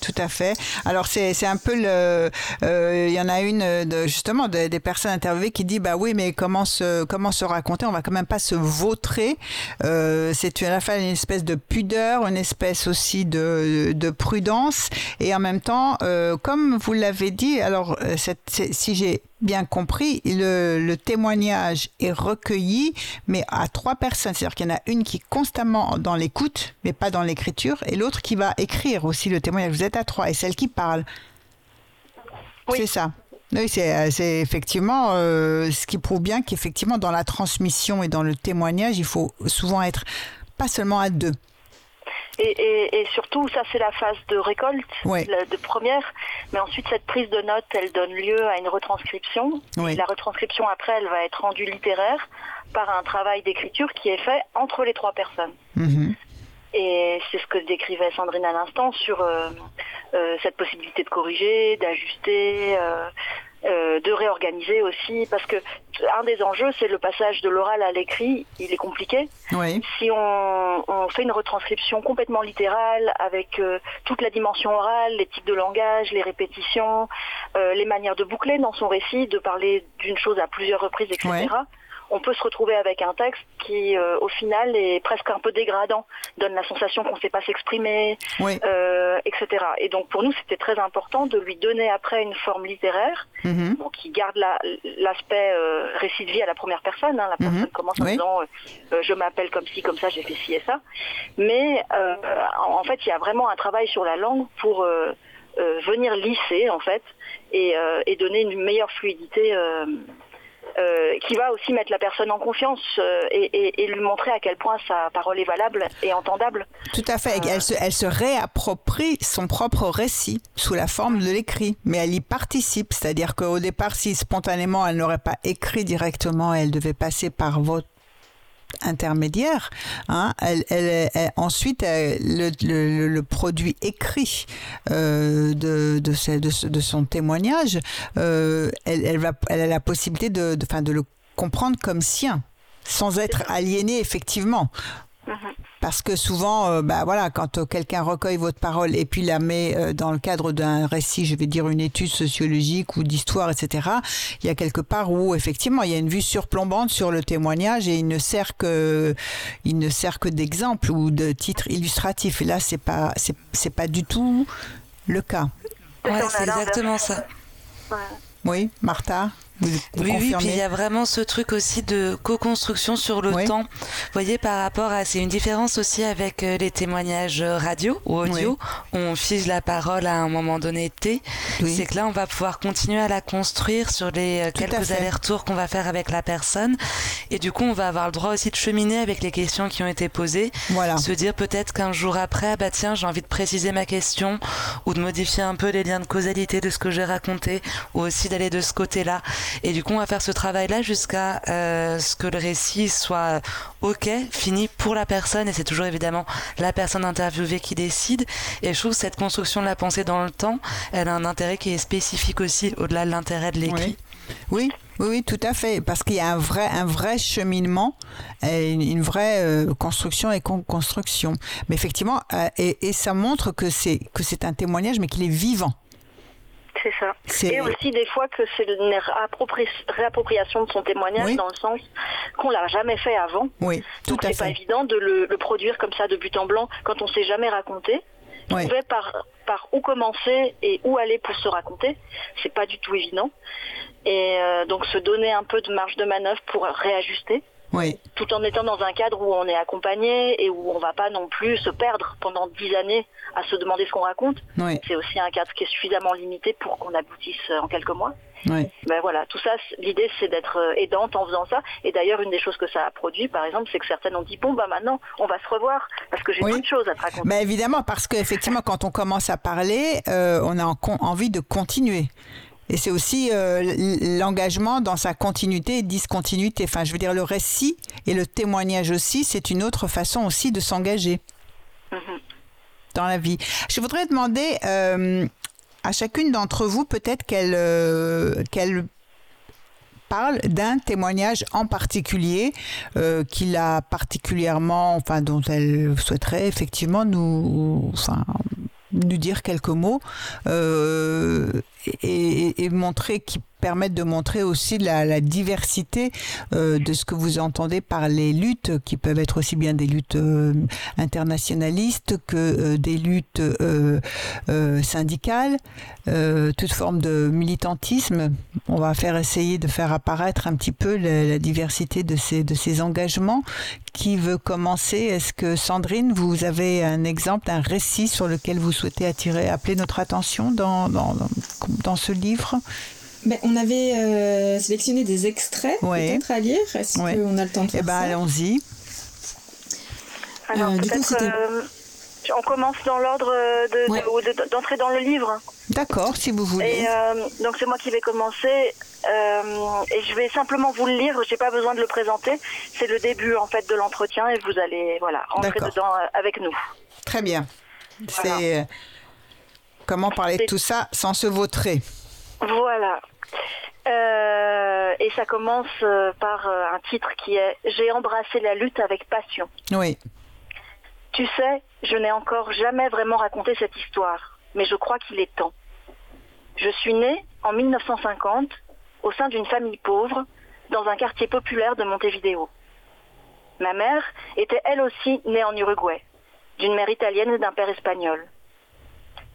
Tout à fait. Alors c'est un peu le, euh, il y en a une euh, de, justement de- des personnes interviewées qui dit bah oui mais comment se comment se raconter? On va quand même pas se vautrer. Euh, c'est à la fois une espèce de pudeur, une espèce aussi de, de prudence et en même temps, comme vous l'avez dit, alors si j'ai bien compris, le, le témoignage est recueilli, mais à trois personnes. C'est-à-dire qu'il y en a une qui est constamment dans l'écoute, mais pas dans l'écriture, et l'autre qui va écrire aussi le témoignage. Vous êtes à trois, et celle qui parle. Oui. C'est ça. Oui, c'est euh, effectivement euh, ce qui prouve bien qu'effectivement dans la transmission et dans le témoignage, il faut souvent être pas seulement à deux. Et, et- et surtout, ça c'est la phase de récolte, Ouais. la- de première. Mais ensuite, cette prise de notes, elle donne lieu à une retranscription. La retranscription, après, elle va être rendue littéraire par un travail d'écriture qui est fait entre les trois personnes. Mhm. Et c'est ce que décrivait Sandrine à l'instant sur euh, euh, cette possibilité de corriger, d'ajuster, euh, euh, de réorganiser aussi, parce que un des enjeux, c'est le passage de l'oral à l'écrit. Il est compliqué. Oui. Si on, on fait une retranscription complètement littérale avec euh, toute la dimension orale, les types de langage, les répétitions, euh, les manières de boucler dans son récit, de parler d'une chose à plusieurs reprises, etc. On peut se retrouver avec un texte qui, euh, au final, est presque un peu dégradant, donne la sensation qu'on ne sait pas s'exprimer, Oui. euh, etc. Et donc pour nous, c'était très important de lui donner après une forme littéraire, Mhm. bon, qui garde la- l'aspect euh, récit de vie à la première personne. hein. La Mhm. personne commence en Oui. disant je m'appelle comme ci, comme ça, j'ai fait ci et ça. Mais en fait, il y a vraiment un travail sur la langue pour venir lisser en fait et, et donner une meilleure fluidité. Euh, euh, qui va aussi mettre la personne en confiance euh, et, et- et lui montrer à quel point sa parole est valable et entendable. Tout à fait. Elle se, elle se réapproprie son propre récit sous la forme de l'écrit, mais elle y participe. C'est-à-dire qu'au départ, si spontanément elle n'aurait pas écrit directement, elle devait passer par votre intermédiaire. Hein, elle, ensuite, le, produit écrit euh, de, de, son témoignage, euh, elle, a la possibilité de, enfin, de le comprendre comme sien, sans être aliéné effectivement. Parce que souvent, euh, bah voilà, quand euh, quelqu'un recueille votre parole et puis la met euh, dans le cadre d'un récit, je vais dire une étude sociologique ou d'histoire, etc., il y a quelque part où effectivement il y a une vue surplombante sur le témoignage et il ne sert que, il ne sert que d'exemple ou de titre illustratif. Et là, c'est pas, c'est, c'est pas du tout le cas. Ouais, c'est exactement ça. Ouais. Oui, Martha, vous, vous Oui, oui, puis il y a vraiment ce truc aussi de co-construction sur le Oui. temps. Vous voyez, par rapport à. C'est une différence aussi avec euh, les témoignages euh, radio ou audio. On fige la parole à un moment donné T. Oui. C'est que là, on va pouvoir continuer à la construire sur les euh, Tout quelques allers-retours qu'on va faire avec la personne. Et du coup, on va avoir le droit aussi de cheminer avec les questions qui ont été posées. Voilà. Se dire peut-être qu'un jour après, ah bah tiens, j'ai envie de préciser ma question ou de modifier un peu les liens de causalité de ce que j'ai raconté ou aussi d'aller de ce côté-là. Et du coup, on va faire ce travail-là jusqu'à euh, ce que le récit soit OK, fini pour la personne. Et c'est toujours évidemment la personne interviewée qui décide. Et je trouve que cette construction de la pensée dans le temps, elle a un intérêt qui est spécifique aussi au-delà de l'intérêt de l'écrit. Oui, oui, oui, tout à fait, parce qu'il y a un vrai, un vrai cheminement, et une, vraie euh, construction et con-construction. Mais effectivement, euh, et, et ça montre que c'est un témoignage, mais qu'il est vivant. C'est ça. C'est- Et aussi des fois que c'est une réappropri- réappropriation de son témoignage Oui. dans le sens qu'on l'a jamais fait avant. Oui, tout Donc à c'est pas fait. évident de le, le produire comme ça de but en blanc quand on s'est jamais raconté. Oui. Trouver par, par où commencer et où aller pour se raconter, c'est pas du tout évident. Et euh, donc se donner un peu de marge de manœuvre pour réajuster, Oui, tout en étant dans un cadre où on est accompagné et où on va pas non plus se perdre pendant dix années à se demander ce qu'on raconte. oui, C'est aussi un cadre qui est suffisamment limité pour qu'on aboutisse euh, en quelques mois. oui. Ben voilà, tout ça, l'idée c'est d'être euh, aidante en faisant ça. Et d'ailleurs, une des choses que ça a produit, par exemple, c'est que certaines ont dit bon bah maintenant, on va se revoir parce que j'ai Oui. de choses à te raconter. Mais évidemment, parce qu'effectivement, quand on commence à parler, euh, on a en- envie de continuer. Et c'est aussi euh, l'engagement dans sa continuité et discontinuité. Enfin, je veux dire, le récit et le témoignage aussi, c'est une autre façon aussi de s'engager Mhm. dans la vie. Je voudrais demander euh, à chacune d'entre vous peut-être qu'elle euh, qu'elle parle d'un témoignage en particulier euh, qu'il a particulièrement, enfin dont elle souhaiterait effectivement nous, enfin, nous dire quelques mots euh, et, et- et montrer qui permettent de montrer aussi la, diversité euh, de ce que vous entendez par les luttes qui peuvent être aussi bien des luttes euh, internationalistes que euh, des luttes syndicales, toute forme de militantisme. On va faire essayer de faire apparaître un petit peu la, la diversité de ces, de ces engagements. Qui veut commencer? Est-ce que Sandrine, vous avez un exemple, un récit sur lequel vous souhaitez attirer, appeler notre attention dans, dans, dans ce livre? Ben, on avait euh, sélectionné des extraits Ouais. peut-être à lire. Est-ce Ouais. qu'on a le temps de Eh faire ben, ça allons-y. Alors Euh, du coup, euh, on commence dans l'ordre de- Ouais. de- ou de- d'entrer dans le livre. D'accord, si vous voulez. Et euh, donc c'est moi qui vais commencer euh, et je vais simplement vous le lire. J'ai pas besoin de le présenter. C'est le début en fait de l'entretien et vous allez voilà rentrer D'accord. dedans euh, avec nous. Très bien. Voilà. C'est euh, comment parler de tout ça sans se vautrer? Voilà. Euh, et ça commence euh, par euh, un titre qui est J'ai embrassé la lutte avec passion. Oui, Tu sais, je n'ai encore jamais vraiment raconté cette histoire, mais je crois qu'il est temps. Je suis née en 1950 au sein d'une famille pauvre dans un quartier populaire de Montevideo. Ma mère était elle aussi née en Uruguay, d'une mère italienne et d'un père espagnol.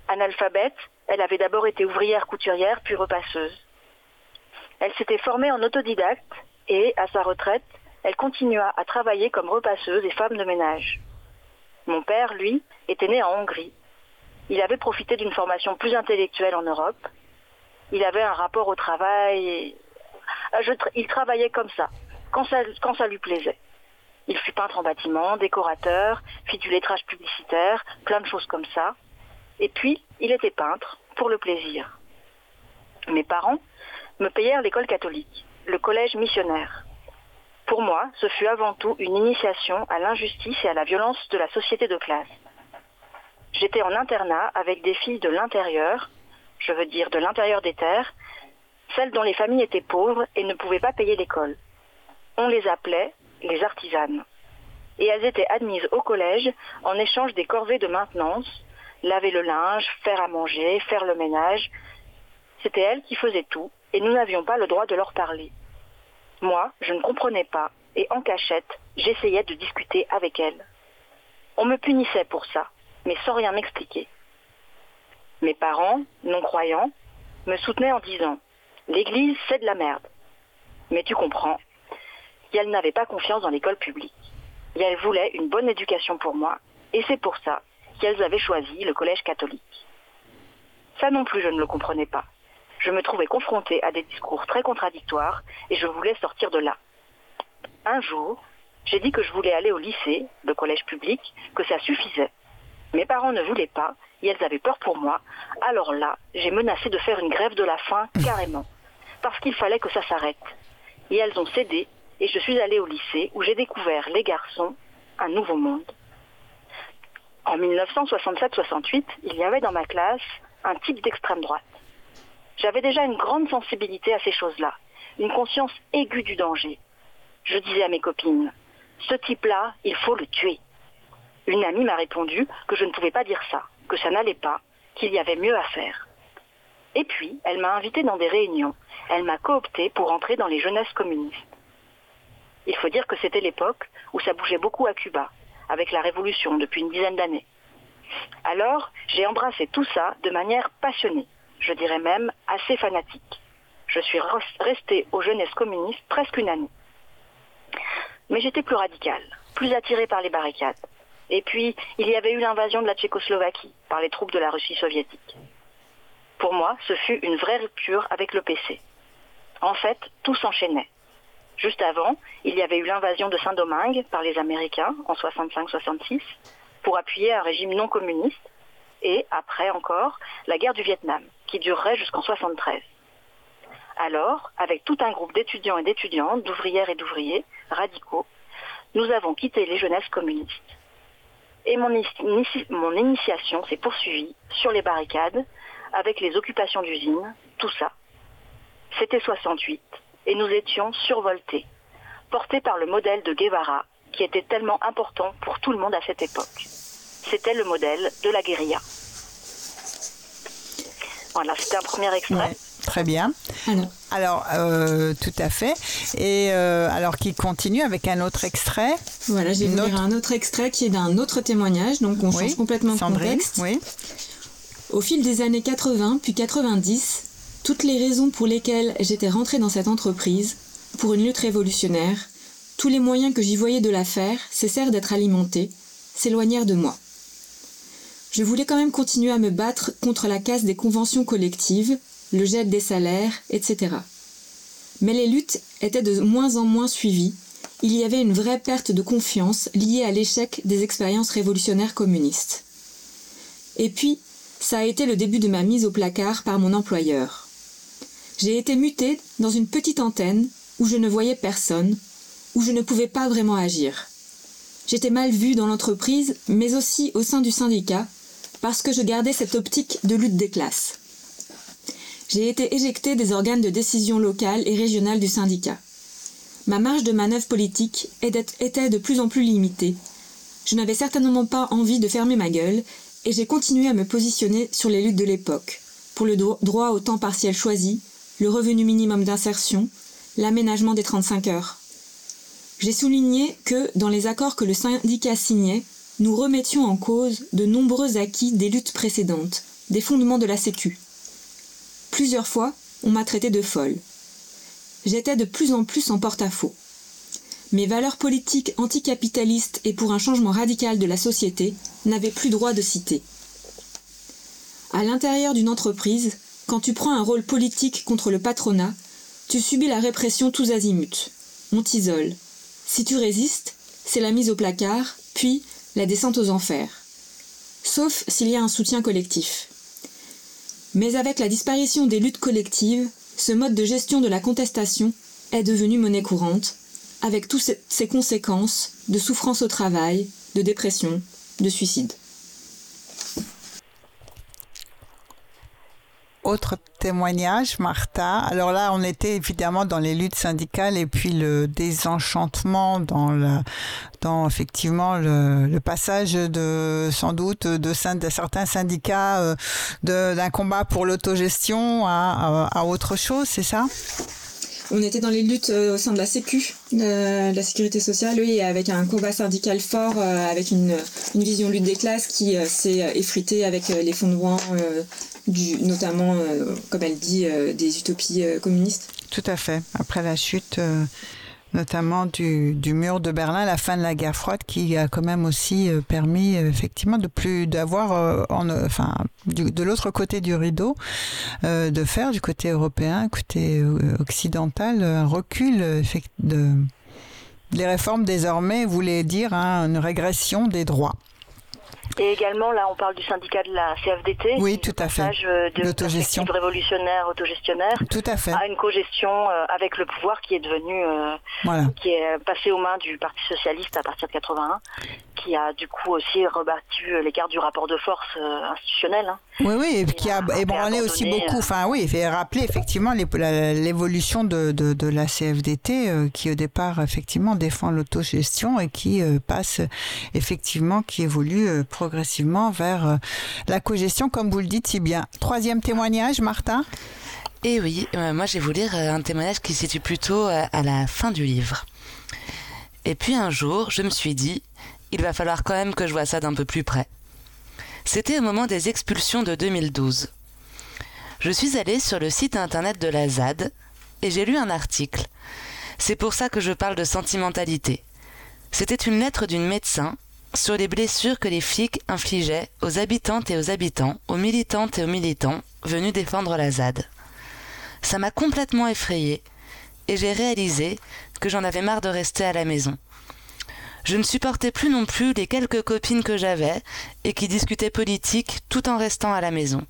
Analphabète, elle avait d'abord été ouvrière couturière puis repasseuse. Elle s'était formée en autodidacte et, à sa retraite, elle continua à travailler comme repasseuse et femme de ménage. Mon père, lui, était né en Hongrie. Il avait profité d'une formation plus intellectuelle en Europe. Il avait un rapport au travail. Ah, il travaillait comme ça, quand ça, quand ça lui plaisait. Il fut peintre en bâtiment, décorateur, fit du lettrage publicitaire, plein de choses comme ça. Et puis, il était peintre, pour le plaisir. Mes parents me payèrent l'école catholique, le collège missionnaire. Pour moi, ce fut avant tout une initiation à l'injustice et à la violence de la société de classe. J'étais en internat avec des filles de l'intérieur, je veux dire de l'intérieur des terres, celles dont les familles étaient pauvres et ne pouvaient pas payer l'école. On les appelait les artisanes. Et elles étaient admises au collège en échange des corvées de maintenance, laver le linge, faire à manger, faire le ménage. C'était elles qui faisaient tout et nous n'avions pas le droit de leur parler. Moi, je ne comprenais pas et en cachette, j'essayais de discuter avec elles. On me punissait pour ça, mais sans rien m'expliquer. Mes parents, non-croyants, me soutenaient en disant L'Église, c'est de la merde. Mais tu comprends, et elles n'avaient pas confiance dans l'école publique. Et elles voulaient une bonne éducation pour moi, et c'est pour ça qu'elles avaient choisi le collège catholique. Ça non plus, je ne le comprenais pas. Je me trouvais confrontée à des discours très contradictoires, et je voulais sortir de là. Un jour, j'ai dit que je voulais aller au lycée, le collège public, que ça suffisait. Mes parents ne voulaient pas, et elles avaient peur pour moi. Alors là, j'ai menacé de faire une grève de la faim carrément, parce qu'il fallait que ça s'arrête. Et elles ont cédé, et je suis allée au lycée où j'ai découvert les garçons, un nouveau monde. En 1967-68, il y avait dans ma classe un type d'extrême droite. J'avais déjà une grande sensibilité à ces choses-là, une conscience aiguë du danger. Je disais à mes copines, ce type-là, il faut le tuer. Une amie m'a répondu que je ne pouvais pas dire ça, que ça n'allait pas, qu'il y avait mieux à faire. Et puis, elle m'a invitée dans des réunions. Elle m'a cooptée pour entrer dans les jeunesses communistes. Il faut dire que c'était l'époque où ça bougeait beaucoup à Cuba, avec la révolution depuis une dizaine d'années. Alors, j'ai embrassé tout ça de manière passionnée, je dirais même assez fanatique. Je suis restée aux jeunesses communistes presque une année. Mais j'étais plus radicale, plus attirée par les barricades. Et puis, il y avait eu l'invasion de la Tchécoslovaquie par les troupes de la Russie soviétique. Pour moi, ce fut une vraie rupture avec le PC. En fait, tout s'enchaînait. Juste avant, il y avait eu l'invasion de Saint-Domingue par les Américains en 65-66 pour appuyer un régime non communiste. Et après encore, la guerre du Vietnam, qui durerait jusqu'en 73. Alors, avec tout un groupe d'étudiants et d'étudiantes, d'ouvrières et d'ouvriers, radicaux, nous avons quitté les jeunesses communistes. Et mon, initiation s'est poursuivie sur les barricades, avec les occupations d'usines, tout ça. C'était 68, et nous étions survoltés, portés par le modèle de Guevara, qui était tellement important pour tout le monde à cette époque. C'était le modèle de la guérilla. Voilà, c'était un premier extrait. Ouais, très bien. Alors, Alors, euh, tout à fait. Et euh, alors qu'il continue avec un autre extrait. voilà, j'ai lire autre- un autre extrait qui est d'un autre témoignage, donc on change complètement de Sandrine, contexte. Oui. Au fil des années 80 puis 90, toutes les raisons pour lesquelles j'étais rentrée dans cette entreprise, pour une lutte révolutionnaire, tous les moyens que j'y voyais de la faire cessèrent d'être alimentés, s'éloignèrent de moi. Je voulais quand même continuer à me battre contre la casse des conventions collectives, le gel des salaires, etc. Mais les luttes étaient de moins en moins suivies, il y avait une vraie perte de confiance liée à l'échec des expériences révolutionnaires communistes. Et puis, ça a été le début de ma mise au placard par mon employeur. J'ai été mutée dans une petite antenne où je ne voyais personne, où je ne pouvais pas vraiment agir. J'étais mal vue dans l'entreprise, mais aussi au sein du syndicat, parce que je gardais cette optique de lutte des classes. J'ai été éjectée des organes de décision locale et régionale du syndicat. Ma marge de manœuvre politique était de plus en plus limitée. Je n'avais certainement pas envie de fermer ma gueule et j'ai continué à me positionner sur les luttes de l'époque, pour le dro- droit au temps partiel choisi, le revenu minimum d'insertion, l'aménagement des 35 heures. J'ai souligné que, dans les accords que le syndicat signait, nous remettions en cause de nombreux acquis des luttes précédentes, des fondements de la Sécu. Plusieurs fois, on m'a traité de folle. J'étais de plus en plus en porte-à-faux. Mes valeurs politiques anticapitalistes et pour un changement radical de la société n'avaient plus droit de citer. À l'intérieur d'une entreprise, quand tu prends un rôle politique contre le patronat, tu subis la répression tous azimuts. On t'isole. Si tu résistes, c'est la mise au placard, puis la descente aux enfers. Sauf s'il y a un soutien collectif. Mais avec la disparition des luttes collectives, ce mode de gestion de la contestation est devenu monnaie courante, avec toutes ses conséquences de souffrance au travail, de dépression, de suicide. Autre témoignage, Martha. Alors là, on était évidemment dans les luttes syndicales et puis le désenchantement dans la, dans effectivement le, passage de sans doute de, certains syndicats euh, d'un combat pour l'autogestion à, à, à autre chose, c'est ça? On était dans les luttes euh, au sein de la Sécu, de la sécurité sociale, oui, avec un combat syndical fort, euh, avec une, une, vision lutte des classes qui euh, s'est effritée avec les fondements, du, notamment, comme elle dit, des utopies communistes. Tout à fait. Après la chute notamment du, du, mur de Berlin, la fin de la guerre froide, qui a quand même aussi euh, permis euh, effectivement de plus d'avoir, euh, enfin, du, de l'autre côté du rideau, de faire du côté européen, côté occidental, un recul de les réformes désormais voulaient dire hein, une régression des droits. Et également, là, on parle du syndicat de la CFDT. Oui, tout à fait. de l'autogestion révolutionnaire, autogestionnaire. Tout à fait. À une cogestion euh, avec le pouvoir qui est devenu, euh, voilà. qui est passé aux mains du Parti socialiste à partir de 81, qui a du coup aussi rebattu l'écart du rapport de force euh, institutionnel. Hein. Oui, oui, et, et qui a ébranlé aussi beaucoup. Enfin, oui, fait rappeler effectivement l'évolution de, de, de, la CFDT euh, qui au départ effectivement défend l'autogestion et qui euh, passe effectivement, qui évolue euh, progressivement vers euh, la cogestion, comme vous le dites si bien. Troisième témoignage, Martin. Et eh oui, moi j'ai voulu lire un témoignage qui se situe plutôt à la fin du livre. Et puis un jour, je me suis dit, il va falloir quand même que je vois ça d'un peu plus près. C'était au moment des expulsions de 2012. Je suis allée sur le site internet de la ZAD et j'ai lu un article. C'est pour ça que je parle de sentimentalité. C'était une lettre d'une médecin sur les blessures que les flics infligeaient aux habitantes et aux habitants, aux militantes et aux militants venus défendre la ZAD. Ça m'a complètement effrayée et j'ai réalisé que j'en avais marre de rester à la maison. Je ne supportais plus non plus les quelques copines que j'avais et qui discutaient politique tout en restant à la maison.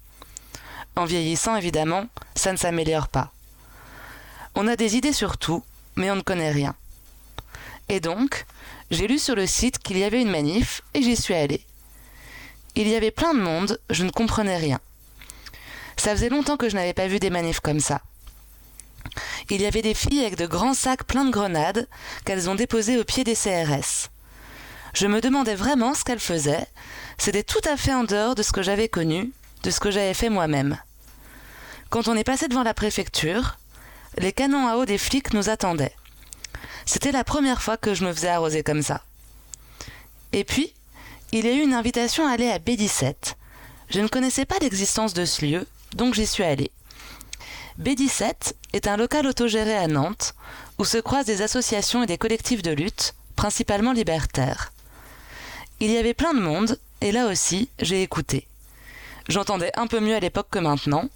En vieillissant, évidemment, ça ne s'améliore pas. On a des idées sur tout, mais on ne connaît rien. Et donc, j'ai lu sur le site qu'il y avait une manif et j'y suis allée. Il y avait plein de monde, je ne comprenais rien. Ça faisait longtemps que je n'avais pas vu des manifs comme ça. Il y avait des filles avec de grands sacs pleins de grenades qu'elles ont déposés au pied des CRS. Je me demandais vraiment ce qu'elles faisaient. C'était tout à fait en dehors de ce que j'avais connu, de ce que j'avais fait moi-même. Quand on est passé devant la préfecture, les canons à eau des flics nous attendaient. C'était la première fois que je me faisais arroser comme ça. Et puis, il y a eu une invitation à aller à B17. Je ne connaissais pas l'existence de ce lieu, donc j'y suis allée. B17 est un local autogéré à Nantes où se croisent des associations et des collectifs de lutte, principalement libertaires. Il y avait plein de monde, et là aussi, j'ai écouté. J'entendais un peu mieux à l'époque que maintenant.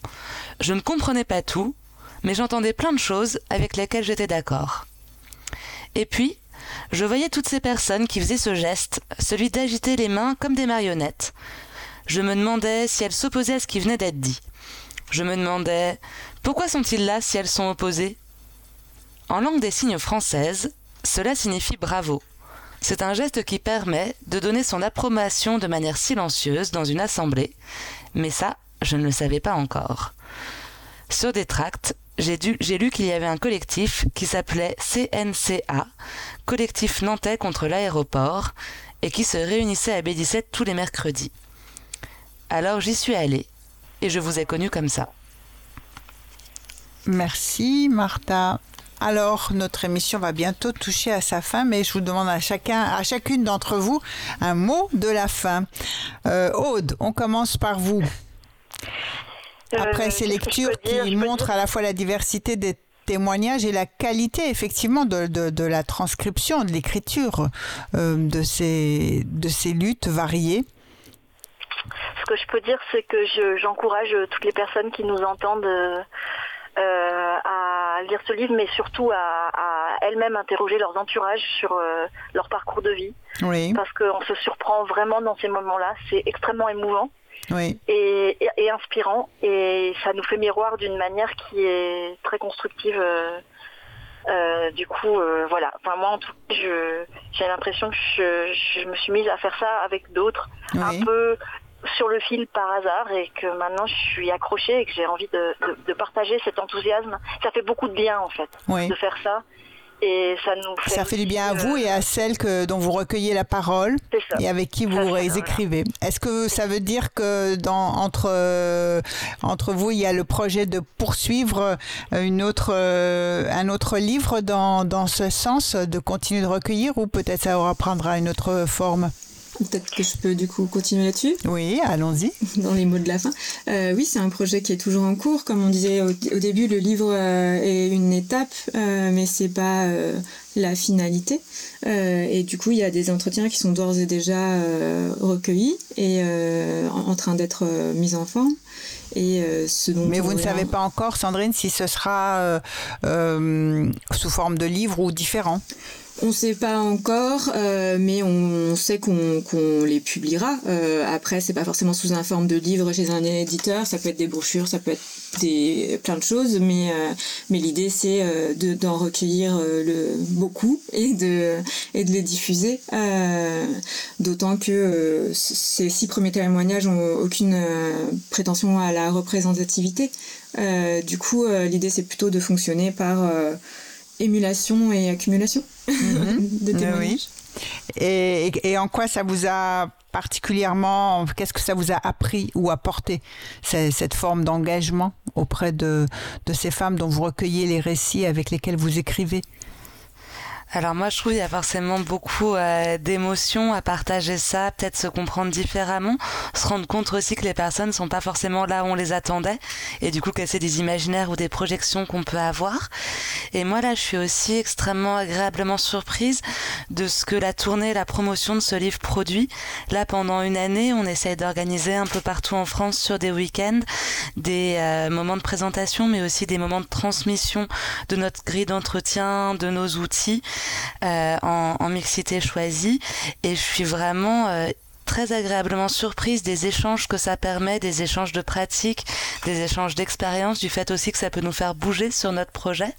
Je ne comprenais pas tout, mais j'entendais plein de choses avec lesquelles j'étais d'accord. Et puis, je voyais toutes ces personnes qui faisaient ce geste, celui d'agiter les mains comme des marionnettes. Je me demandais si elles s'opposaient à ce qui venait d'être dit. Je me demandais pourquoi sont-ils là si elles sont opposées? En langue des signes française, cela signifie bravo. C'est un geste qui permet de donner son approbation de manière silencieuse dans une assemblée, mais ça, je ne le savais pas encore. Sur des tracts, j'ai lu qu'il y avait un collectif qui s'appelait CNCA, Collectif Nantais contre l'aéroport, et qui se réunissait à B17 tous les mercredis. Alors j'y suis allée, et je vous ai connu comme ça. Merci Martha. Alors, notre émission va bientôt toucher à sa fin, mais je vous demande à chacun, à chacune d'entre vous, un mot de la fin. Euh, Aude, on commence par vous. après ces lectures qui montrent à la fois la diversité des témoignages et la qualité effectivement de, de, de la transcription, de l'écriture euh, de, ces, de ces luttes variées Ce que je peux dire, c'est que je- j'encourage toutes les personnes qui nous entendent euh, euh, à lire ce livre, mais surtout à, à elles-mêmes interroger leurs entourages sur euh, leur parcours de vie. Oui, Parce qu'on se surprend vraiment dans ces moments-là. C'est extrêmement émouvant. oui. et, et- et inspirant et ça nous fait miroir d'une manière qui est très constructive. euh, euh, du coup, euh, voilà. Enfin, moi, en tout cas, j'ai l'impression que je, je me suis mise à faire ça avec d'autres, Oui. un peu sur le fil par hasard, et que maintenant je suis accrochée et que j'ai envie de, de- de partager cet enthousiasme. Ça fait beaucoup de bien, en fait, Oui. de faire ça. Et ça nous fait. Ça fait du bien à vous euh, et à celles que, dont vous recueillez la parole et avec qui vous ça, écrivez. Est-ce que ça veut dire que dans, entre, euh, entre vous, il y a le projet de poursuivre euh, une autre, un autre livre dans, dans ce sens, de continuer de recueillir ou peut-être ça aura prendra une autre forme? Peut-être que je peux du coup continuer là-dessus. Oui, allons-y. dans les mots de la fin. Euh, oui, c'est un projet qui est toujours en cours. Comme on disait au, au début, le livre euh, est une étape, euh, mais c'est pas la finalité. Et du coup, il y a des entretiens qui sont d'ores et déjà recueillis et en, en train d'être mis en forme. Et euh, ce dont Mais vous ne savez pas encore, Sandrine, si ce sera euh, euh, sous forme de livre ou différent. On ne sait pas encore, euh, mais on sait qu'on les publiera. Euh, après, c'est pas forcément sous un forme de livre chez un éditeur. Ça peut être des brochures, ça peut être des plein de choses, mais euh, mais l'idée c'est euh, de- d'en recueillir euh, le beaucoup et de et de les diffuser. Euh, D'autant que ces six premiers témoignages ont aucune prétention à la représentativité. Du coup, l'idée c'est plutôt de fonctionner par émulation et accumulation de Oui, témoignages. oui. Et, en quoi ça vous a particulièrement, qu'est-ce que ça vous a appris ou apporté, ce- cette forme d'engagement auprès de, de ces femmes dont vous recueillez les récits avec lesquels vous écrivez? Alors moi je trouve qu'il y a forcément beaucoup euh, d'émotions à partager ça, peut-être se comprendre différemment, se rendre compte aussi que les personnes sont pas forcément là où on les attendait et du coup que c'est des imaginaires ou des projections qu'on peut avoir. Et moi là je suis aussi extrêmement agréablement surprise de ce que la tournée, la promotion de ce livre produit. Là pendant une année on essaye d'organiser un peu partout en France sur des week-ends des euh, moments de présentation mais aussi des moments de transmission de notre grille d'entretien, de nos outils en, en mixité choisie. Et je suis vraiment euh, très agréablement surprise des échanges que ça permet, des échanges de pratiques, des échanges d'expériences, du fait aussi que ça peut nous faire bouger sur notre projet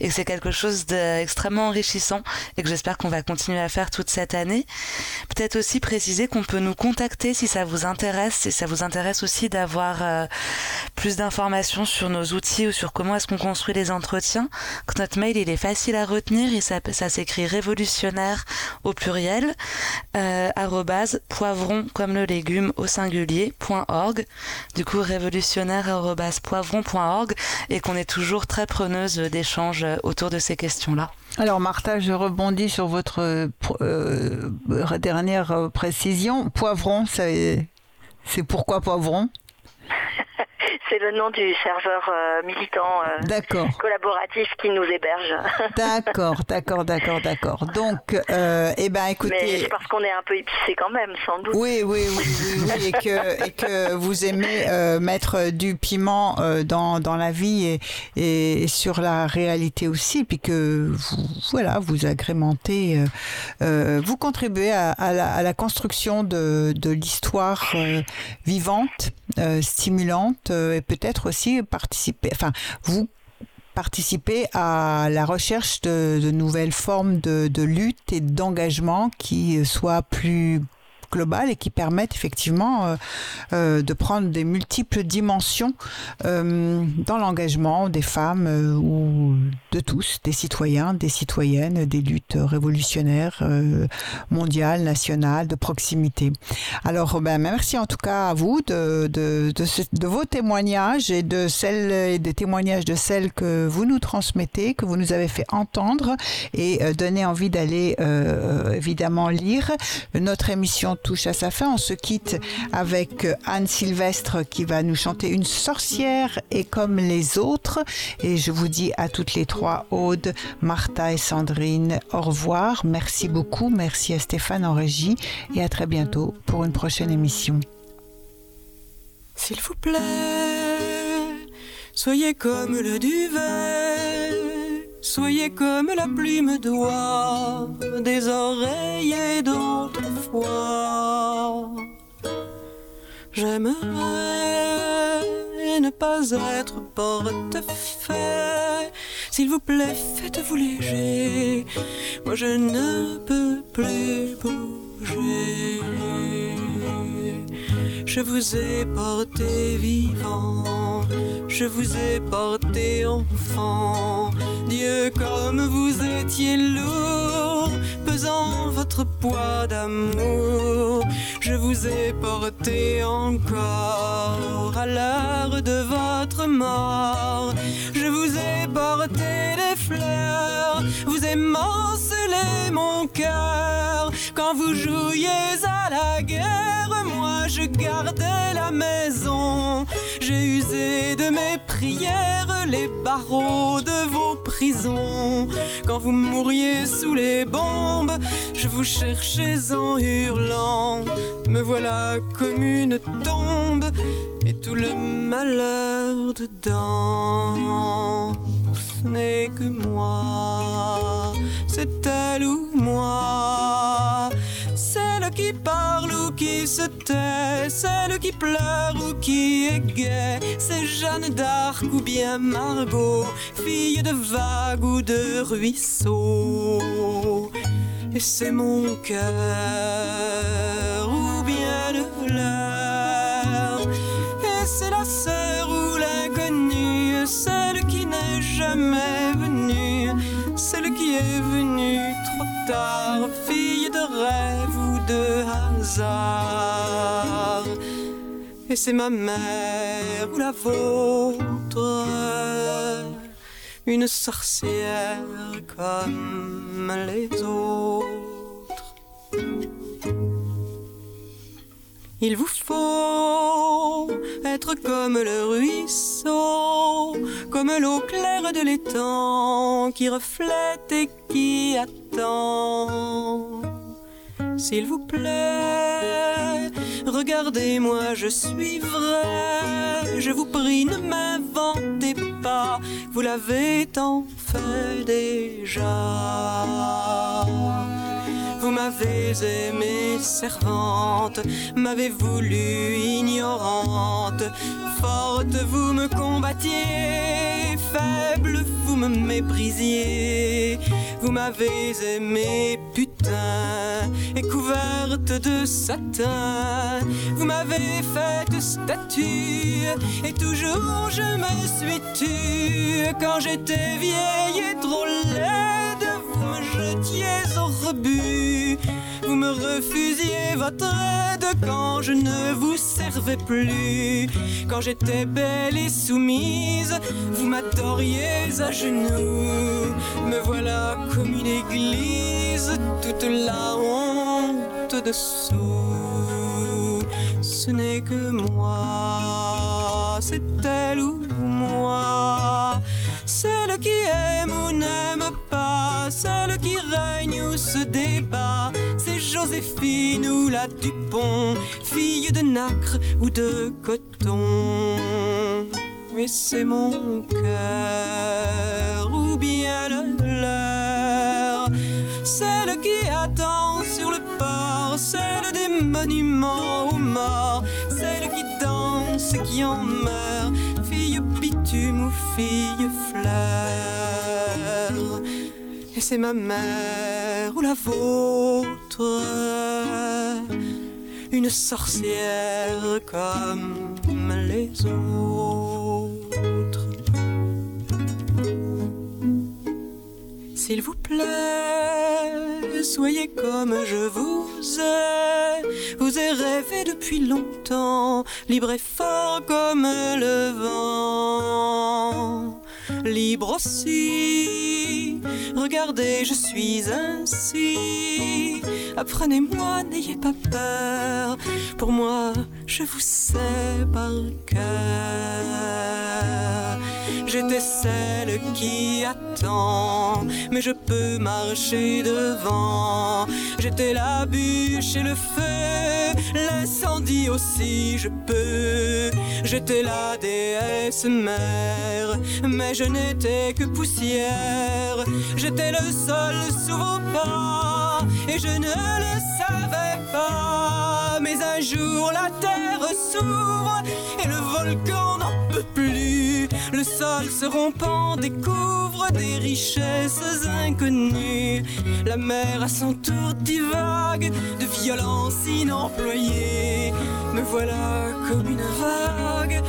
et que c'est quelque chose d'extrêmement enrichissant et que j'espère qu'on va continuer à faire toute cette année. Peut-être aussi préciser qu'on peut nous contacter si ça vous intéresse et ça vous intéresse aussi d'avoir euh, plus d'informations sur nos outils ou sur comment est-ce qu'on construit les entretiens. Notre mail il est facile à retenir et ça, s'écrit révolutionnaire au pluriel euh, poivron comme le légume au singulier point org. Du coup révolutionnaire arrobase poivron.org et qu'on est toujours très preneuse d'échanges autour de ces questions-là. Alors Martha, je rebondis sur votre euh, euh, dernière euh, précision. Poivron, c'est pourquoi poivron C'est le nom du serveur euh, militant euh, D'accord. collaboratif qui nous héberge. D'accord, d'accord, d'accord, d'accord. Donc, euh, eh ben, Mais écoutez, c'est parce qu'on est un peu épicé quand même, sans doute. oui, oui, oui, oui, oui, et que et que vous aimez mettre du piment dans dans la vie et et sur la réalité aussi, puis que vous voilà, vous agrémentez, vous contribuez à, à la, à la construction de de l'histoire vivante, stimulante, et peut-être aussi participer. Enfin, vous participer à la recherche de, nouvelles formes de lutte et d'engagement qui soient plus globales et qui permettent effectivement euh, euh, de prendre des multiples dimensions euh, dans l'engagement des femmes ou de tous, des citoyens, des citoyennes, des luttes révolutionnaires mondiales, nationales, de proximité. Alors, ben, merci en tout cas à vous de, de, de, vos témoignages et de celles et des témoignages de celles que vous nous transmettez, que vous nous avez fait entendre et donner envie d'aller euh, évidemment lire. Notre émission touche à sa fin. On se quitte avec Anne Sylvestre qui va nous chanter Une sorcière et comme les autres. Et je vous dis à toutes les trois, Aude, Martha et Sandrine, au revoir. Merci beaucoup. Merci à Stéphane en régie et à très bientôt pour une prochaine émission. S'il vous plaît, soyez comme le duvet, soyez comme la plume d'oie des oreillers d'autrefois. J'aimerais ne pas être portefeuille. S'il vous plaît, faites-vous léger. Moi, je ne peux plus bouger. Je vous ai porté vivant, je vous ai porté enfant. Dieu, comme vous étiez lourd, pesant votre poids d'amour, je vous ai porté encore à l'heure de votre mort. Je vous ai porté des fleurs, vous émancelez mon cœur quand vous jouiez à la guerre. Moi, je la maison. J'ai usé de mes prières les barreaux de vos prisons. Quand vous mouriez sous les bombes, je vous cherchais en hurlant. Me voilà comme une tombe et tout le malheur dedans. Ce n'est que moi, c'est elle ou moi. Celle qui parle qui se tait, celle qui pleure ou qui est gaie, c'est Jeanne d'Arc ou bien Margot, fille de vague ou de ruisseau. Et c'est mon cœur ou bien le leur. Et c'est la sœur ou l'inconnue, celle qui n'est jamais venue, celle qui est venue trop tard, fille de rêve ou de Et c'est ma mère ou la vôtre, une sorcière comme les autres. Il vous faut être comme le ruisseau, comme l'eau claire de l'étang qui reflète et qui attend. S'il vous plaît, regardez-moi, je suis vrai. Je vous prie, ne m'inventez pas, vous l'avez tant fait déjà. Vous m'avez aimée servante, m'avez voulu ignorante. Forte, vous me combattiez, faible, vous me méprisiez. Vous m'avez aimée putain et couverte de satin. Vous m'avez faite statue et toujours je me suis tue. Quand j'étais vieille et trop laide, me jetiez au rebut. Vous me refusiez votre aide quand je ne vous servais plus. Quand j'étais belle et soumise, vous m'adoriez à genoux. Me voilà comme une église, toute la honte dessous. Ce n'est que moi, c'est elle ou moi. Celle qui aime ou n'aime pas, celle qui règne ou se débat, c'est Joséphine ou la Dupont, fille de nacre ou de coton. Mais c'est mon cœur ou bien le leur, celle qui attend sur le port, celle des monuments aux morts, celle qui danse et qui en meurt, fille bitume ou fille fleur. Et c'est ma mère ou la vôtre, une sorcière comme les autres. S'il vous plaît, soyez comme je vous ai. Vous ai rêvé depuis longtemps, libre et fort comme le vent. libre aussi. Regardez, je suis ainsi. Apprenez-moi, n'ayez pas peur. Pour moi, je vous sais par cœur. J'étais celle qui attend, mais je peux marcher devant. J'étais la bûche et le feu, l'incendie aussi, je peux. J'étais la déesse mère, mais je n'étais que poussière. J'étais le sol sous vos pas, et je ne le savais pas. Mais un jour la terre s'ouvre et le volcan n'en peut plus. Le sol se rompant découvre des richesses inconnues. La mer à son tour divague de violence inemployée. Me voilà comme une vague,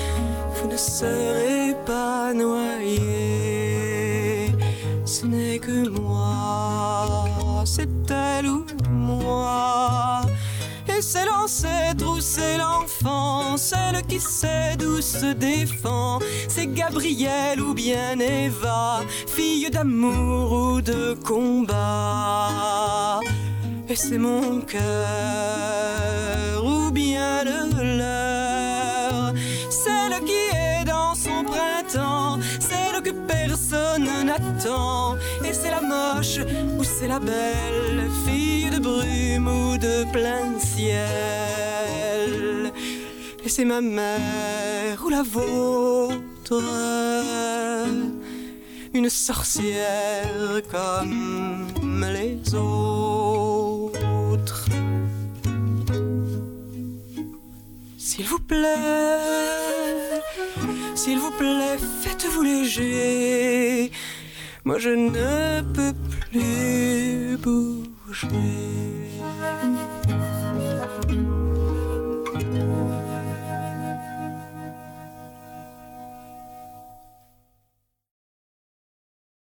vous ne serez pas noyé. Ce n'est que moi, c'est elle ou moi. C'est l'ancêtre ou c'est l'enfant, celle qui sait d'où se défend. C'est Gabrielle ou bien Eva, fille d'amour ou de combat. Et c'est mon cœur ou bien le leur, celle qui est personne n'attend. Et c'est la moche ou c'est la belle, fille de brume ou de plein ciel. Et c'est ma mère ou la vôtre, une sorcière comme les autres. S'il vous plaît, s'il vous plaît, faites-vous léger. Moi je ne peux plus bouger.